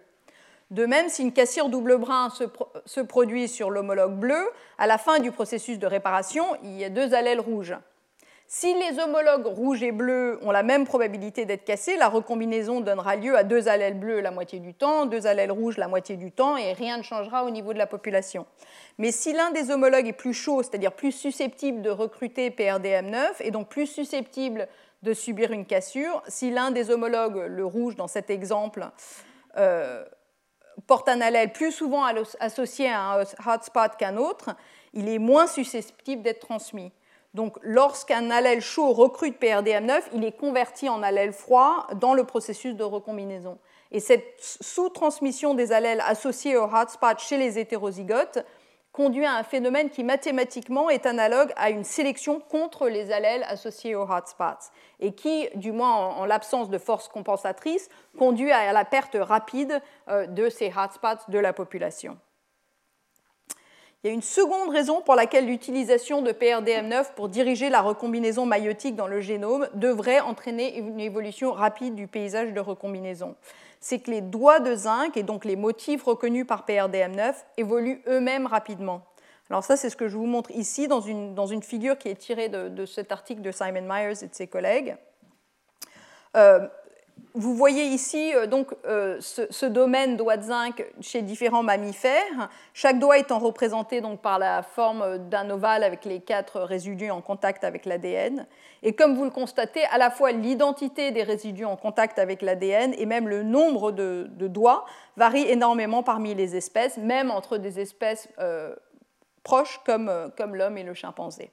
De même, si une cassure double brin se, produit sur l'homologue bleu, à la fin du processus de réparation, il y a deux allèles rouges. Si les homologues rouges et bleus ont la même probabilité d'être cassés, la recombinaison donnera lieu à deux allèles bleus la moitié du temps, deux allèles rouges la moitié du temps, et rien ne changera au niveau de la population. Mais si l'un des homologues est plus chaud, c'est-à-dire plus susceptible de recruter PRDM9, et donc plus susceptible de subir une cassure, si l'un des homologues, le rouge dans cet exemple, euh, porte un allèle plus souvent associé à un hotspot qu'un autre, il est moins susceptible d'être transmis. Donc, lorsqu'un allèle chaud recrute PRDM9, il est converti en allèle froid dans le processus de recombinaison. Et cette sous-transmission des allèles associés au hotspot chez les hétérozygotes conduit à un phénomène qui mathématiquement est analogue à une sélection contre les allèles associés aux hotspots et qui, du moins en, l'absence de force compensatrice, conduit à la perte rapide euh, de ces hotspots de la population. Il y a une seconde raison pour laquelle l'utilisation de PRDM9 pour diriger la recombinaison maïotique dans le génome devrait entraîner une évolution rapide du paysage de recombinaison c'est que les doigts de zinc et donc les motifs reconnus par PRDM9 évoluent eux-mêmes rapidement. Alors ça, c'est ce que je vous montre ici dans une, figure qui est tirée de, de, cet article de Simon Myers et de ses collègues. Euh, vous voyez ici euh, donc euh, ce, domaine doigt de zinc chez différents mammifères, chaque doigt étant représenté donc par la forme d'un ovale avec les quatre résidus en contact avec l'ADN. Et comme vous le constatez, à la fois l'identité des résidus en contact avec l'ADN et même le nombre de, doigts varient énormément parmi les espèces, même entre des espèces euh, proches comme l'homme et le chimpanzé.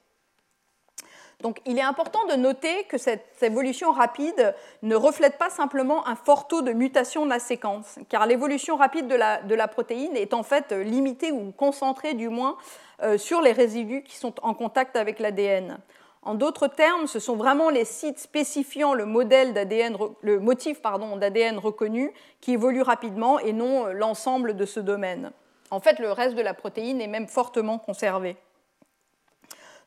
Donc il est important de noter que cette évolution rapide ne reflète pas simplement un fort taux de mutation de la séquence, car l'évolution rapide de la, protéine est en fait limitée ou concentrée du moins euh, sur les résidus qui sont en contact avec l'ADN. En d'autres termes, ce sont vraiment les sites spécifiant le, modèle le motif d'ADN reconnu qui évoluent rapidement et non l'ensemble de ce domaine. En fait, le reste de la protéine est même fortement conservé.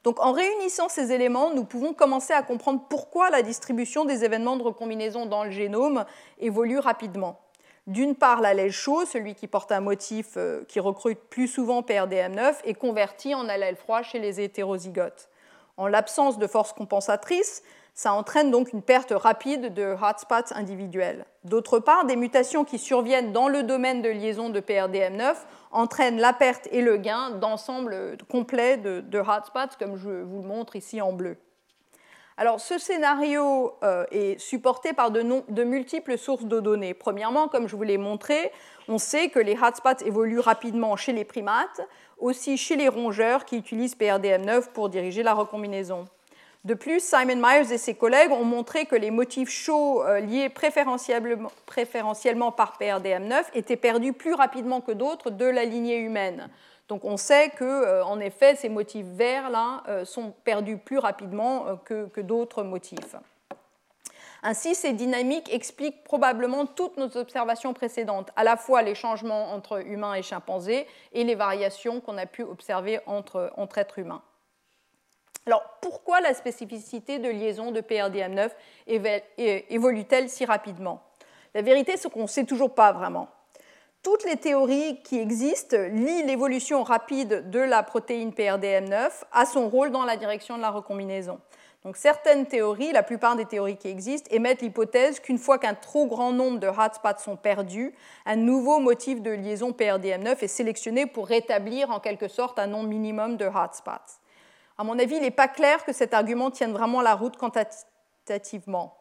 Donc en réunissant ces éléments, nous pouvons commencer à comprendre pourquoi la distribution des événements de recombinaison dans le génome évolue rapidement. D'une part, l'allèle chaud, celui qui porte un motif euh, qui recrute plus souvent PRDM9, est converti en allèle froid chez les hétérozygotes. En l'absence de force compensatrice, ça entraîne donc une perte rapide de hotspots individuels. D'autre part, des mutations qui surviennent dans le domaine de liaison de PRDM9 entraînent la perte et le gain d'ensemble complet de, hotspots, comme je vous le montre ici en bleu. Alors, ce scénario euh, est supporté par de, de, multiples sources de données. Premièrement, comme je vous l'ai montré, on sait que les hotspots évoluent rapidement chez les primates, aussi chez les rongeurs qui utilisent PRDM9 pour diriger la recombinaison. De plus, Simon Myers et ses collègues ont montré que les motifs chauds euh, liés préférentiellement, par PRDM9 étaient perdus plus rapidement que d'autres de la lignée humaine. Donc on sait que, euh, en effet, ces motifs verts là euh, sont perdus plus rapidement que, d'autres motifs. Ainsi, ces dynamiques expliquent probablement toutes nos observations précédentes, à la fois les changements entre humains et chimpanzés et les variations qu'on a pu observer entre êtres humains. Alors, pourquoi la spécificité de liaison de PRDM9 évolue-t-elle si rapidement? La vérité, c'est qu'on ne sait toujours pas vraiment. Toutes les théories qui existent lient l'évolution rapide de la protéine PRDM9 à son rôle dans la direction de la recombinaison. Donc certaines théories, la plupart des théories qui existent, émettent l'hypothèse qu'une fois qu'un trop grand nombre de hotspots sont perdus, un nouveau motif de liaison PRDM9 est sélectionné pour rétablir en quelque sorte un nombre minimum de hotspots. À mon avis, il n'est pas clair que cet argument tienne vraiment la route quantitativement.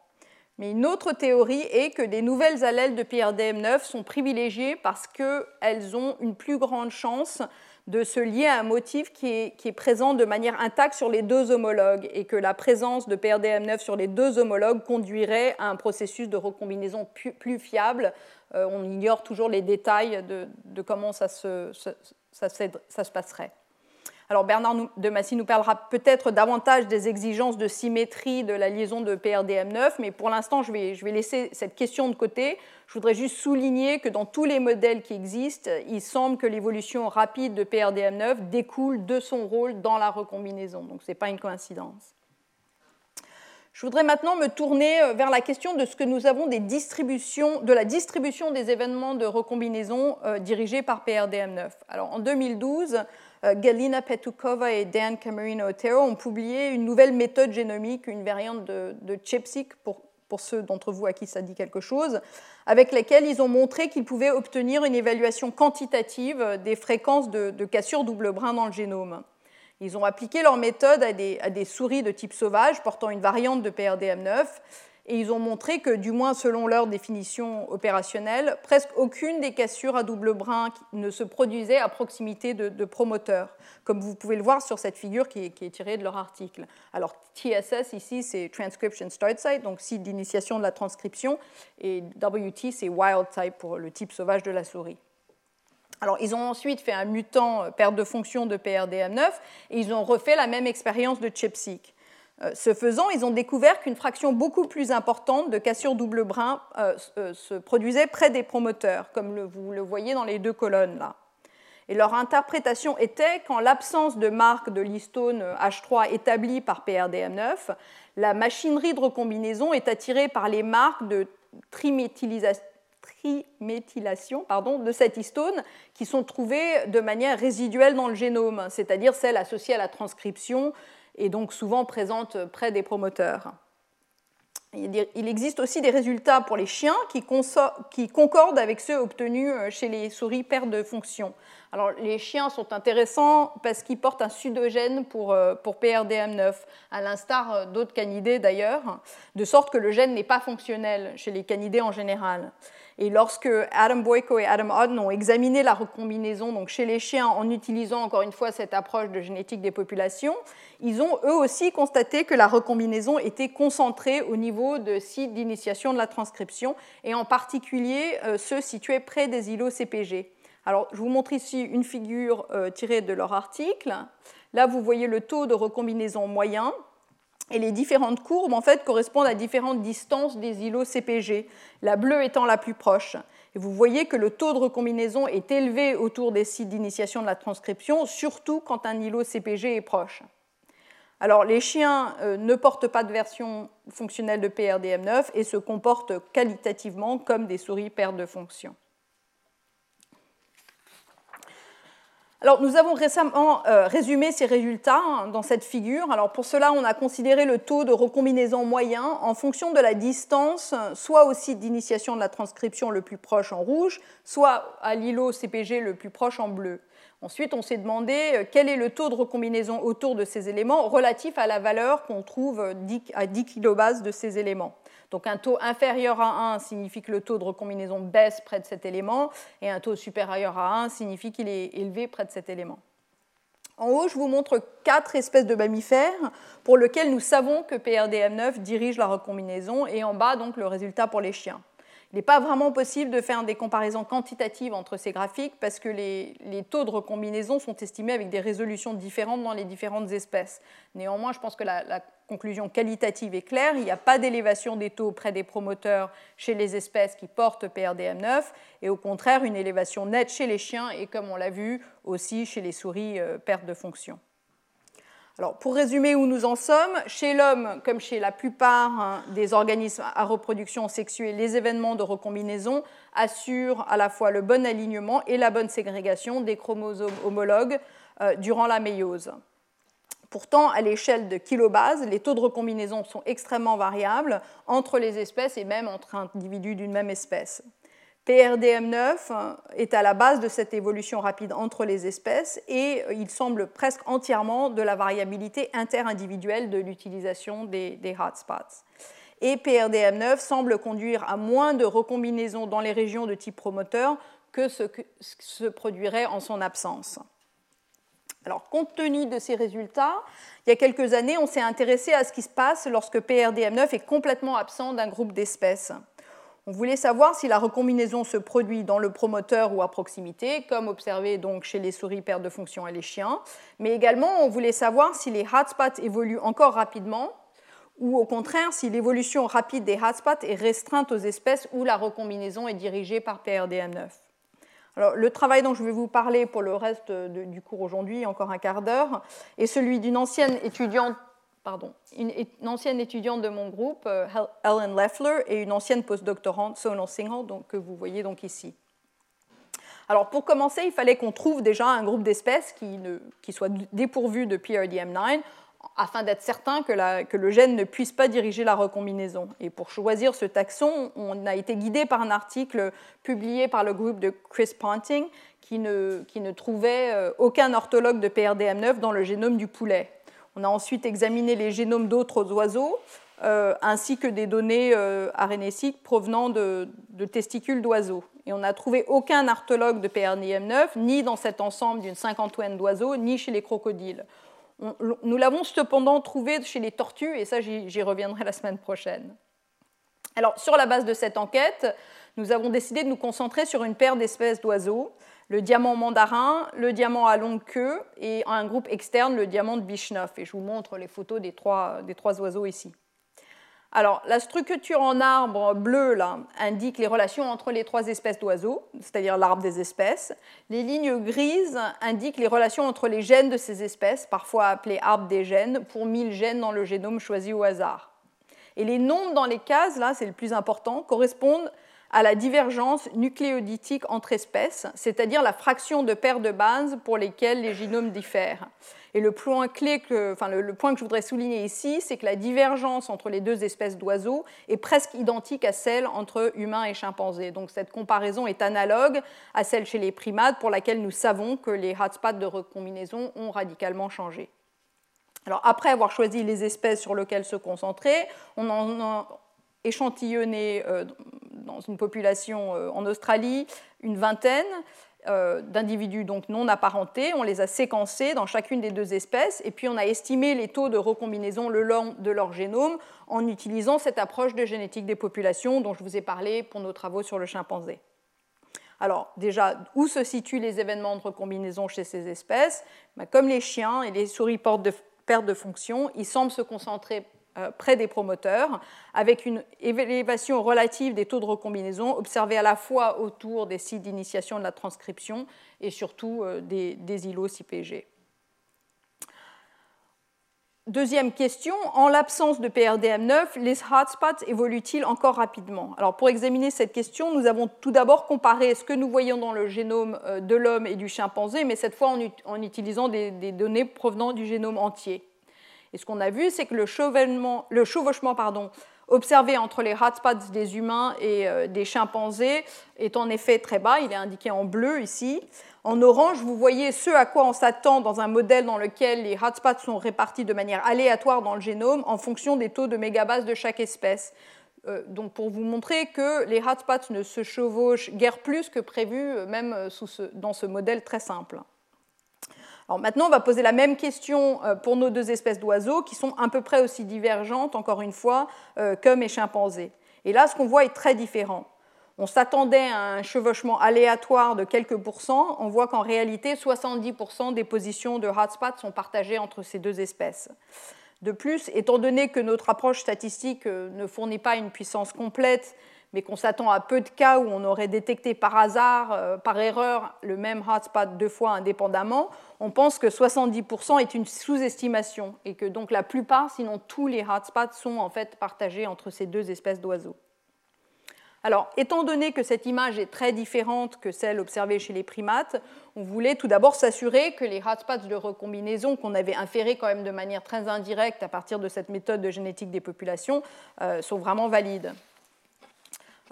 Mais une autre théorie est que des nouvelles allèles de PRDM9 sont privilégiées parce qu'elles ont une plus grande chance de se lier à un motif qui est, présent de manière intacte sur les deux homologues et que la présence de PRDM9 sur les deux homologues conduirait à un processus de recombinaison plus, fiable. Euh, on ignore toujours les détails de, comment ça se passerait. Alors Bernard de Massy nous parlera peut-être davantage des exigences de symétrie de la liaison de PRDM9, mais pour l'instant, je vais, laisser cette question de côté. Je voudrais juste souligner que dans tous les modèles qui existent, il semble que l'évolution rapide de PRDM9 découle de son rôle dans la recombinaison. Donc ce n'est pas une coïncidence. Je voudrais maintenant me tourner euh, vers la question de ce que nous avons des distributions, de la distribution des événements de recombinaison euh, dirigés par PRDM9. Alors en 2012, euh, Galina Petukova et Dan Camerino Otero ont publié une nouvelle méthode génomique, une variante de, de pour, pour ceux d'entre vous à qui ça dit quelque chose, avec laquelle ils ont montré qu'ils pouvaient obtenir une évaluation quantitative des fréquences de, de cassure double brin dans le génome. Ils ont appliqué leur méthode à des, à des, souris de type sauvage portant une variante de PRDM9 et ils ont montré que, du moins selon leur définition opérationnelle, presque aucune des cassures à double brin ne se produisait à proximité de, promoteurs, comme vous pouvez le voir sur cette figure qui est, tirée de leur article. Alors TSS ici, c'est Transcription Start Site, donc site d'initiation de la transcription, et WT, c'est Wild Type pour le type sauvage de la souris. Alors, ils ont ensuite fait un mutant euh, perte de fonction de PRDM9 et ils ont refait la même expérience de ChIP-seq. Euh, ce faisant, ils ont découvert qu'une fraction beaucoup plus importante de cassures double brin euh, euh, se produisait près des promoteurs, comme vous le voyez dans les deux colonnes là. Et leur interprétation était qu'en l'absence de marque de l'histone H3 établie par PRDM9, la machinerie de recombinaison est attirée par les marques de triméthylation de cette histone qui sont trouvées de manière résiduelle dans le génome, c'est-à-dire celles associées à la transcription et donc souvent présente près des promoteurs. Il existe aussi des résultats pour les chiens qui, concordent avec ceux obtenus euh, chez les souris perte de fonction. Alors, les chiens sont intéressants parce qu'ils portent un pseudogène pour, euh, pour PRDM9, à l'instar euh, d'autres canidés d'ailleurs, de sorte que le gène n'est pas fonctionnel chez les canidés en général. Et lorsque Adam Boyko et Adam Odden ont examiné la recombinaison donc chez les chiens en utilisant encore une fois cette approche de génétique des populations, ils ont eux aussi constaté que la recombinaison était concentrée au niveau de sites d'initiation de la transcription et en particulier euh, ceux situés près des îlots CPG. Alors, je vous montre ici une figure euh, tirée de leur article. Là, vous voyez le taux de recombinaison moyen Et les différentes courbes, correspondent à différentes distances des îlots CPG, la bleue étant la plus proche. Et vous voyez que le taux de recombinaison est élevé autour des sites d'initiation de la transcription, surtout quand un îlot CPG est proche. Alors, les chiens euh, ne portent pas de version fonctionnelle de PRDM9 et se comportent qualitativement comme des souris paires de fonctions. Alors, nous avons récemment euh, résumé ces résultats hein, dans cette figure. Alors, pour cela, on a considéré le taux de recombinaison moyen en fonction de la distance, soit au site d'initiation de la transcription le plus proche en rouge, soit à l'îlot CPG le plus proche en bleu. Ensuite, on s'est demandé euh, quel est le taux de recombinaison autour de ces éléments relatif à la valeur qu'on trouve à 10 kilobases de ces éléments. Donc un taux inférieur à 1 signifie que le taux de recombinaison baisse près de cet élément, et un taux supérieur à 1 signifie qu'il est élevé près de cet élément. En haut, je vous montre quatre espèces de mammifères pour lesquelles nous savons que PRDM9 dirige la recombinaison, et en bas, donc, le résultat pour les chiens. Il n'est pas vraiment possible de faire des comparaisons quantitatives entre ces graphiques parce que les, taux de recombinaison sont estimés avec des résolutions différentes dans les différentes espèces. Néanmoins, je pense que la, conclusion qualitative est claire. Il n'y a pas d'élévation des taux près des promoteurs chez les espèces qui portent PRDM9 et au contraire une élévation nette chez les chiens et comme on l'a vu aussi chez les souris euh, perte de fonction. Pour résumer où nous en sommes, chez l'homme, comme chez la plupart hein, des organismes à reproduction sexuée, les événements de recombinaison assurent à la fois le bon alignement et la bonne ségrégation des chromosomes homologues euh, durant la méiose. Pourtant, à l'échelle de kilobases, les taux de recombinaison sont extrêmement variables entre les espèces et même entre individus d'une même espèce. PRDM9 est à la base de cette évolution rapide entre les espèces et il semble presque entièrement de la variabilité interindividuelle de l'utilisation des, hotspots. Et PRDM9 semble conduire à moins de recombinaisons dans les régions de type promoteur que ce que se produirait en son absence. Alors, compte tenu de ces résultats, il y a quelques années, on s'est intéressé à ce qui se passe lorsque PRDM9 est complètement absent d'un groupe d'espèces. On voulait savoir si la recombinaison se produit dans le promoteur ou à proximité, comme observé donc chez les souris paires de fonction et les chiens, mais également on voulait savoir si les hotspots évoluent encore rapidement ou au contraire si l'évolution rapide des hotspots est restreinte aux espèces où la recombinaison est dirigée par PRDM9. Alors, le travail dont je vais vous parler pour le reste du cours aujourd'hui, encore un quart d'heure, est celui d'une ancienne étudiante pardon, une, ancienne étudiante de mon groupe, euh, Ellen Leffler, et une ancienne postdoctorante, Sonal Singhal, donc, que vous voyez donc ici. Alors pour commencer, il fallait qu'on trouve déjà un groupe d'espèces qui, soit dépourvu de PRDM9 afin d'être certain que, le gène ne puisse pas diriger la recombinaison. Et pour choisir ce taxon, on a été guidé par un article publié par le groupe de Chris Ponting qui ne, qui ne trouvait euh, aucun orthologue de PRDM9 dans le génome du poulet. On a ensuite examiné les génomes d'autres oiseaux, euh, ainsi que des données euh, provenant de, testicules d'oiseaux. Et on n'a trouvé aucun arthologue de PRNIM9, ni dans cet ensemble d'une cinquantaine d'oiseaux, ni chez les crocodiles. nous l'avons cependant trouvé chez les tortues, et ça j'y reviendrai la semaine prochaine. Alors, sur la base de cette enquête, nous avons décidé de nous concentrer sur une paire d'espèces d'oiseaux le diamant mandarin, le diamant à longue queue et un groupe externe, le diamant de Bishnov. Et je vous montre les photos des trois, des trois oiseaux ici. Alors, la structure en arbre bleu là, indique les relations entre les trois espèces d'oiseaux, c'est-à-dire l'arbre des espèces. Les lignes grises indiquent les relations entre les gènes de ces espèces, parfois appelées arbre des gènes, pour 1000 gènes dans le génome choisi au hasard. Et les nombres dans les cases, là, c'est le plus important, correspondent à la divergence nucléoditique entre espèces, c'est-à-dire la fraction de paires de bases pour lesquelles les génomes diffèrent. Et le point clé, que, enfin, le, point que je voudrais souligner ici, c'est que la divergence entre les deux espèces d'oiseaux est presque identique à celle entre humains et chimpanzés. Donc cette comparaison est analogue à celle chez les primates pour laquelle nous savons que les hotspots de recombinaison ont radicalement changé. Alors après avoir choisi les espèces sur lesquelles se concentrer, on en échantillonné euh, dans une population euh, en Australie une vingtaine euh, d'individus donc non apparentés. On les a séquencés dans chacune des deux espèces et puis on a estimé les taux de recombinaison le long de leur génome en utilisant cette approche de génétique des populations dont je vous ai parlé pour nos travaux sur le chimpanzé. Alors déjà, où se situent les événements de recombinaison chez ces espèces? Ben, Comme les chiens et les souris portent de perte de fonction, ils semblent se concentrer près des promoteurs, avec une élévation relative des taux de recombinaison observés à la fois autour des sites d'initiation de la transcription et surtout euh, des, îlots CPG. Deuxième question, en l'absence de PRDM9, les hotspots évoluent-ils encore rapidement? Alors pour examiner cette question, nous avons tout d'abord comparé ce que nous voyons dans le génome euh, de l'homme et du chimpanzé, mais cette fois en, utilisant des, données provenant du génome entier. Et ce qu'on a vu, c'est que le, le chevauchement pardon, observé entre les hotspots des humains et euh, des chimpanzés est en effet très bas, il est indiqué en bleu ici. En orange, vous voyez ce à quoi on s'attend dans un modèle dans lequel les hotspots sont répartis de manière aléatoire dans le génome en fonction des taux de mégabase de chaque espèce. Euh, donc pour vous montrer que les hotspots ne se chevauchent guère plus que prévu, euh, même dans ce modèle très simple. Alors maintenant, on va poser la même question pour nos deux espèces d'oiseaux qui sont à peu près aussi divergentes, encore une fois, que mes chimpanzés. Et là, ce qu'on voit est très différent on s'attendait à un chevauchement aléatoire de quelques pourcents, on voit qu'en réalité, 70% des positions de hotspots sont partagées entre ces deux espèces. De plus, étant donné que notre approche statistique euh, ne fournit pas une puissance complète, mais qu'on s'attend à peu de cas où on aurait détecté par hasard, euh, par erreur, le même hotspot deux fois indépendamment, on pense que 70% est une sous-estimation et que donc la plupart, sinon tous les hotspots, sont en fait partagés entre ces deux espèces d'oiseaux. Alors, étant donné que cette image est très différente que celle observée chez les primates, on voulait tout d'abord s'assurer que les hotspots de recombinaison qu'on avait inférés quand même de manière très indirecte à partir de cette méthode de génétique des populations euh, sont vraiment valides.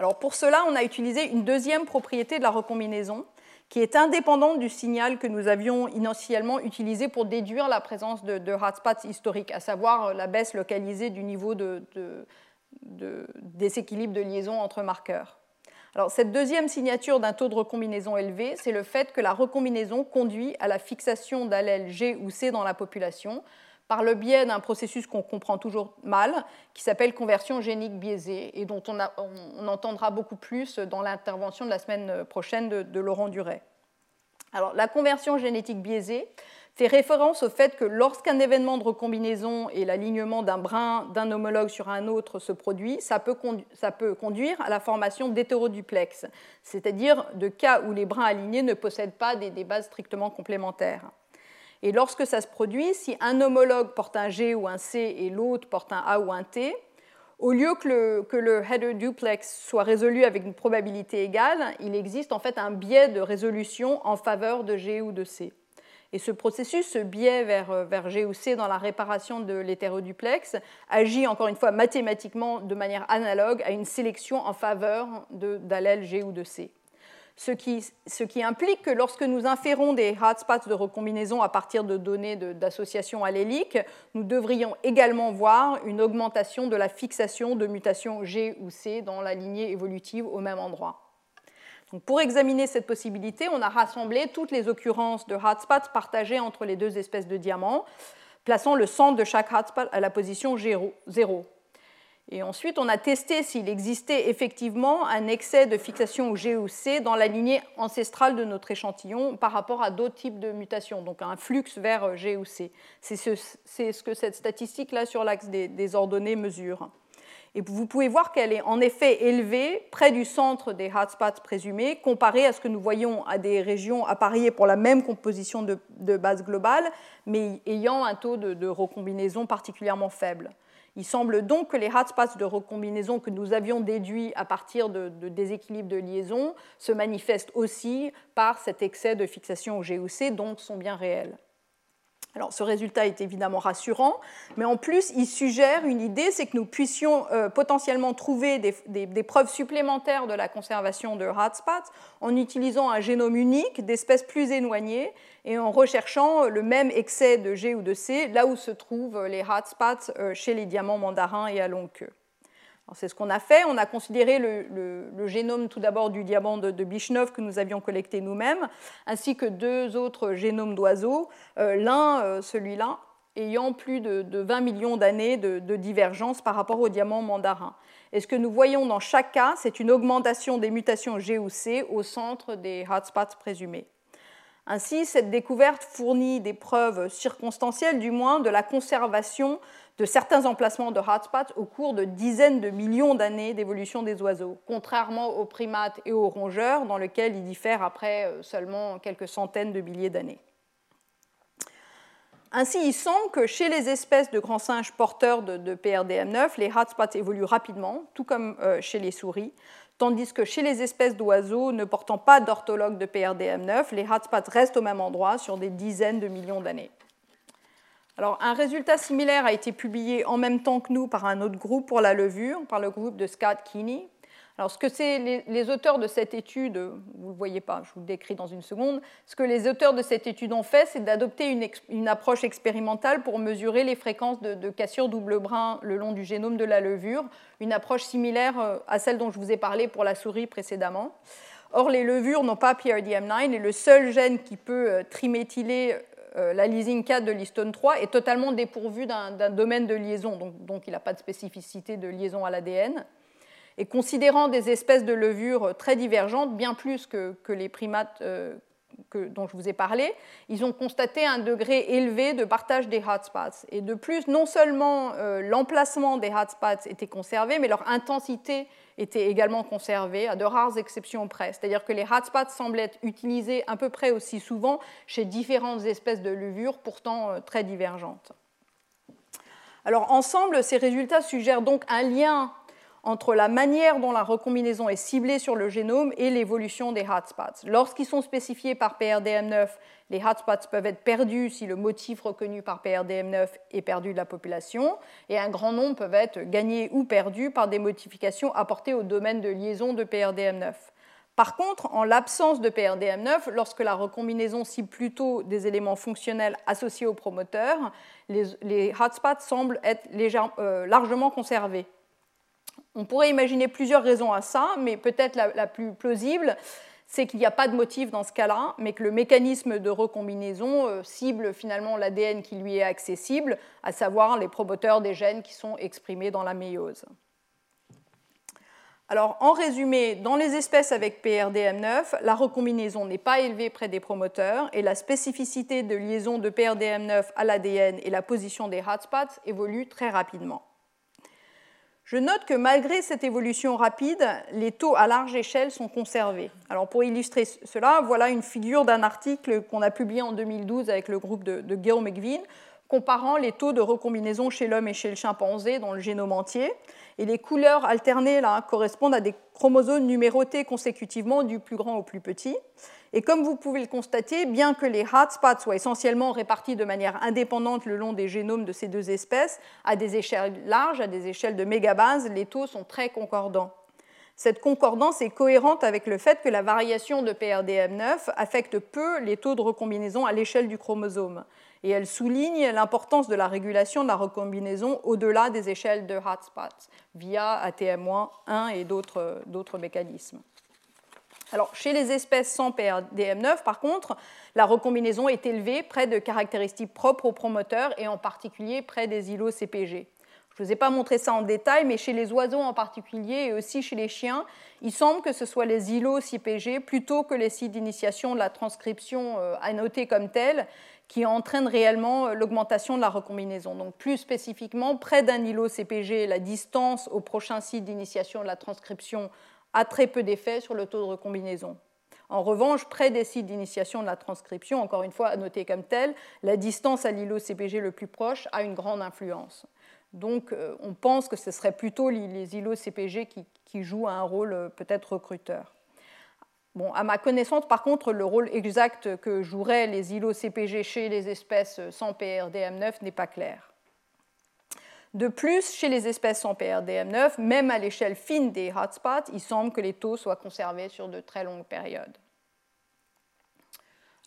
Alors pour cela, on a utilisé une deuxième propriété de la recombinaison qui est indépendante du signal que nous avions initialement utilisé pour déduire la présence de, hotspots historiques, à savoir la baisse localisée du niveau de de déséquilibre de liaison entre marqueurs. Alors, cette deuxième signature d'un taux de recombinaison élevé, c'est le fait que la recombinaison conduit à la fixation d'allèles G ou C dans la population par le biais d'un processus qu'on comprend toujours mal, qui s'appelle conversion génique biaisée, et dont on, entendra beaucoup plus dans l'intervention de la semaine prochaine de, Laurent Duret. La conversion génétique biaisée, fait référence au fait que lorsqu'un événement de recombinaison et l'alignement d'un brin d'un homologue sur un autre se produit, ça peut, conduire à la formation d'hétéroduplex, c'est-à-dire de cas où les brins alignés ne possèdent pas des, bases strictement complémentaires. Et lorsque ça se produit, si un homologue porte un G ou un C et l'autre porte un A ou un T, au lieu que le, header duplex soit résolu avec une probabilité égale, il existe en fait un biais de résolution en faveur de G ou de C. Et ce processus, ce biais vers, euh, vers G ou C dans la réparation de l'hétéroduplex, agit encore une fois mathématiquement de manière analogue à une sélection en faveur d'allèles G ou de C. Ce qui, implique que lorsque nous inférons des hotspots de recombinaison à partir de données d'association allélique, nous devrions également voir une augmentation de la fixation de mutations G ou C dans la lignée évolutive au même endroit pour examiner cette possibilité, on a rassemblé toutes les occurrences de hotspots partagées entre les deux espèces de diamants, plaçant le centre de chaque hotspot à la position 0. Et ensuite, on a testé s'il existait effectivement un excès de fixation au G ou C dans la lignée ancestrale de notre échantillon par rapport à d'autres types de mutations, donc un flux vers G ou C. C'est ce, que cette statistique-là sur l'axe des ordonnées mesure. Et vous pouvez voir qu'elle est en effet élevée près du centre des hotspots présumés, comparée à ce que nous voyons à des régions appariées pour la même composition de, base globale, mais ayant un taux de, recombinaison particulièrement faible. Il semble donc que les hotspots de recombinaison que nous avions déduits à partir de, de déséquilibres de liaison se manifestent aussi par cet excès de fixation au GOC, donc sont bien réels. Alors ce résultat est évidemment rassurant, mais en plus il suggère une idée, c'est que nous puissions euh, potentiellement trouver des, preuves supplémentaires de la conservation de hotspots en utilisant un génome unique d'espèces plus éloignées et en recherchant le même excès de G ou de C là où se trouvent les hotspots euh, chez les diamants mandarins et à longue queue. C'est ce qu'on a fait. On a considéré le, génome tout d'abord du diamant de, de, que nous avions collecté nous-mêmes, ainsi que deux autres génomes d'oiseaux, euh, l'un, euh, celui-là, ayant plus de, 20 millions d'années de, divergence par rapport au diamant mandarin. Et ce que nous voyons dans chaque cas, c'est une augmentation des mutations G ou C au centre des hotspots présumés. Ainsi, cette découverte fournit des preuves circonstancielles, du moins, de la conservation de certains emplacements de hotspots au cours de dizaines de millions d'années d'évolution des oiseaux, contrairement aux primates et aux rongeurs, dans lesquels ils diffèrent après euh, seulement quelques centaines de milliers d'années. Ainsi, il semble que chez les espèces de grands singes porteurs de, PRDM9, les hotspots évoluent rapidement, tout comme euh, chez les souris, tandis que chez les espèces d'oiseaux ne portant pas d'orthologue de PRDM9, les hotspots restent au même endroit sur des dizaines de millions d'années. Alors, un résultat similaire a été publié en même temps que nous par un autre groupe pour la levure, par le groupe de Scott Keeney, alors, ce que c'est les, auteurs de cette étude, vous ne voyez pas, je vous décris dans une seconde, ce que les auteurs de cette étude ont fait, c'est d'adopter une, approche expérimentale pour mesurer les fréquences de, cassure double brin le long du génome de la levure, une approche similaire euh, à celle dont je vous ai parlé pour la souris précédemment. Or, les levures n'ont pas PRDM9 et le seul gène qui peut euh, triméthyler euh, la lysine 4 de l'histone 3 est totalement dépourvu d'un domaine de liaison, donc, il n'a pas de spécificité de liaison à l'ADN. Et considérant des espèces de levures très divergentes, bien plus que, les primates euh, dont je vous ai parlé, ils ont constaté un degré élevé de partage des hotspots. Et de plus, non seulement euh, l'emplacement des hotspots était conservé, mais leur intensité était également conservée, à de rares exceptions près. C'est-à-dire que les hotspots semblent être utilisés à peu près aussi souvent chez différentes espèces de levures, pourtant euh, très divergentes. Alors ensemble, ces résultats suggèrent donc un lien entre la manière dont la recombinaison est ciblée sur le génome et l'évolution des hotspots. Lorsqu'ils sont spécifiés par PRDM9, les hotspots peuvent être perdus si le motif reconnu par PRDM9 est perdu de la population, et un grand nombre peuvent être gagnés ou perdus par des modifications apportées au domaine de liaison de PRDM9. Par contre, en l'absence de PRDM9, lorsque la recombinaison cible plutôt des éléments fonctionnels associés au promoteur, les, hotspots semblent être euh, largement conservés. On pourrait imaginer plusieurs raisons à ça, mais peut-être la, plus plausible, c'est qu'il n'y a pas de motif dans ce cas-là, mais que le mécanisme de recombinaison euh, cible finalement l'ADN qui lui est accessible, à savoir les promoteurs des gènes qui sont exprimés dans la méiose. Alors, en résumé, dans les espèces avec PRDM9, la recombinaison n'est pas élevée près des promoteurs et la spécificité de liaison de PRDM9 à l'ADN et la position des hotspots évoluent très rapidement. Je note que malgré cette évolution rapide, les taux à large échelle sont conservés. Alors pour illustrer cela, voilà une figure d'un article qu'on a publié en 2012 avec le groupe de, de Guillaume McVean, comparant les taux de recombinaison chez l'homme et chez le chimpanzé dans le génome entier. Et les couleurs alternées là, correspondent à des chromosomes numérotés consécutivement du plus grand au plus petit. Et comme vous pouvez le constater, bien que les hotspots soient essentiellement répartis de manière indépendante le long des génomes de ces deux espèces, à des échelles larges, à des échelles de mégabases, les taux sont très concordants. Cette concordance est cohérente avec le fait que la variation de PRDM9 affecte peu les taux de recombinaison à l'échelle du chromosome. Et elle souligne l'importance de la régulation de la recombinaison au-delà des échelles de hotspots, via ATM-1 et d'autres mécanismes. Alors, chez les espèces sans PRDM9, par contre, la recombinaison est élevée près de caractéristiques propres aux promoteurs et en particulier près des îlots CPG. Je ne vous ai pas montré ça en détail, mais chez les oiseaux en particulier et aussi chez les chiens, il semble que ce soit les îlots CPG plutôt que les sites d'initiation de la transcription euh, annotés comme tels qui entraînent réellement euh, l'augmentation de la recombinaison. Donc plus spécifiquement, près d'un îlot CPG, la distance au prochain site d'initiation de la transcription a très peu d'effet sur le taux de recombinaison. En revanche, près des sites d'initiation de la transcription, encore une fois à noter comme tel, la distance à l'îlot CPG le plus proche a une grande influence. Donc euh, on pense que ce serait plutôt les îlots CPG qui, jouent un rôle euh, peut-être recruteur. Bon, à ma connaissance, par contre, le rôle exact que joueraient les îlots CPG chez les espèces sans PRDM9 n'est pas clair. De plus, chez les espèces sans PRDM9, même à l'échelle fine des hotspots, il semble que les taux soient conservés sur de très longues périodes.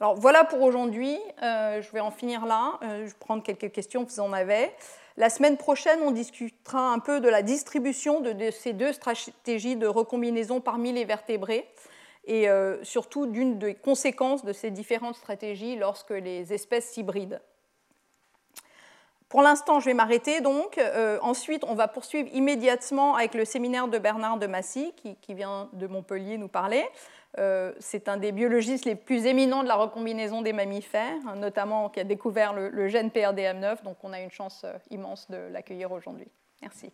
Alors voilà pour aujourd'hui, euh, je vais en finir là, euh, je vais prendre quelques questions, vous en avez. La semaine prochaine, on discutera un peu de la distribution de, ces deux stratégies de recombinaison parmi les vertébrés et euh, surtout d'une des conséquences de ces différentes stratégies lorsque les espèces s'hybrident. Pour l'instant, je vais m'arrêter donc. Euh, ensuite, on va poursuivre immédiatement avec le séminaire de Bernard de Massy, qui, vient de Montpellier nous parler. Euh, c'est un des biologistes les plus éminents de la recombinaison des mammifères, notamment qui a découvert le gène PRDM9, donc on a une chance immense de l'accueillir aujourd'hui. Merci.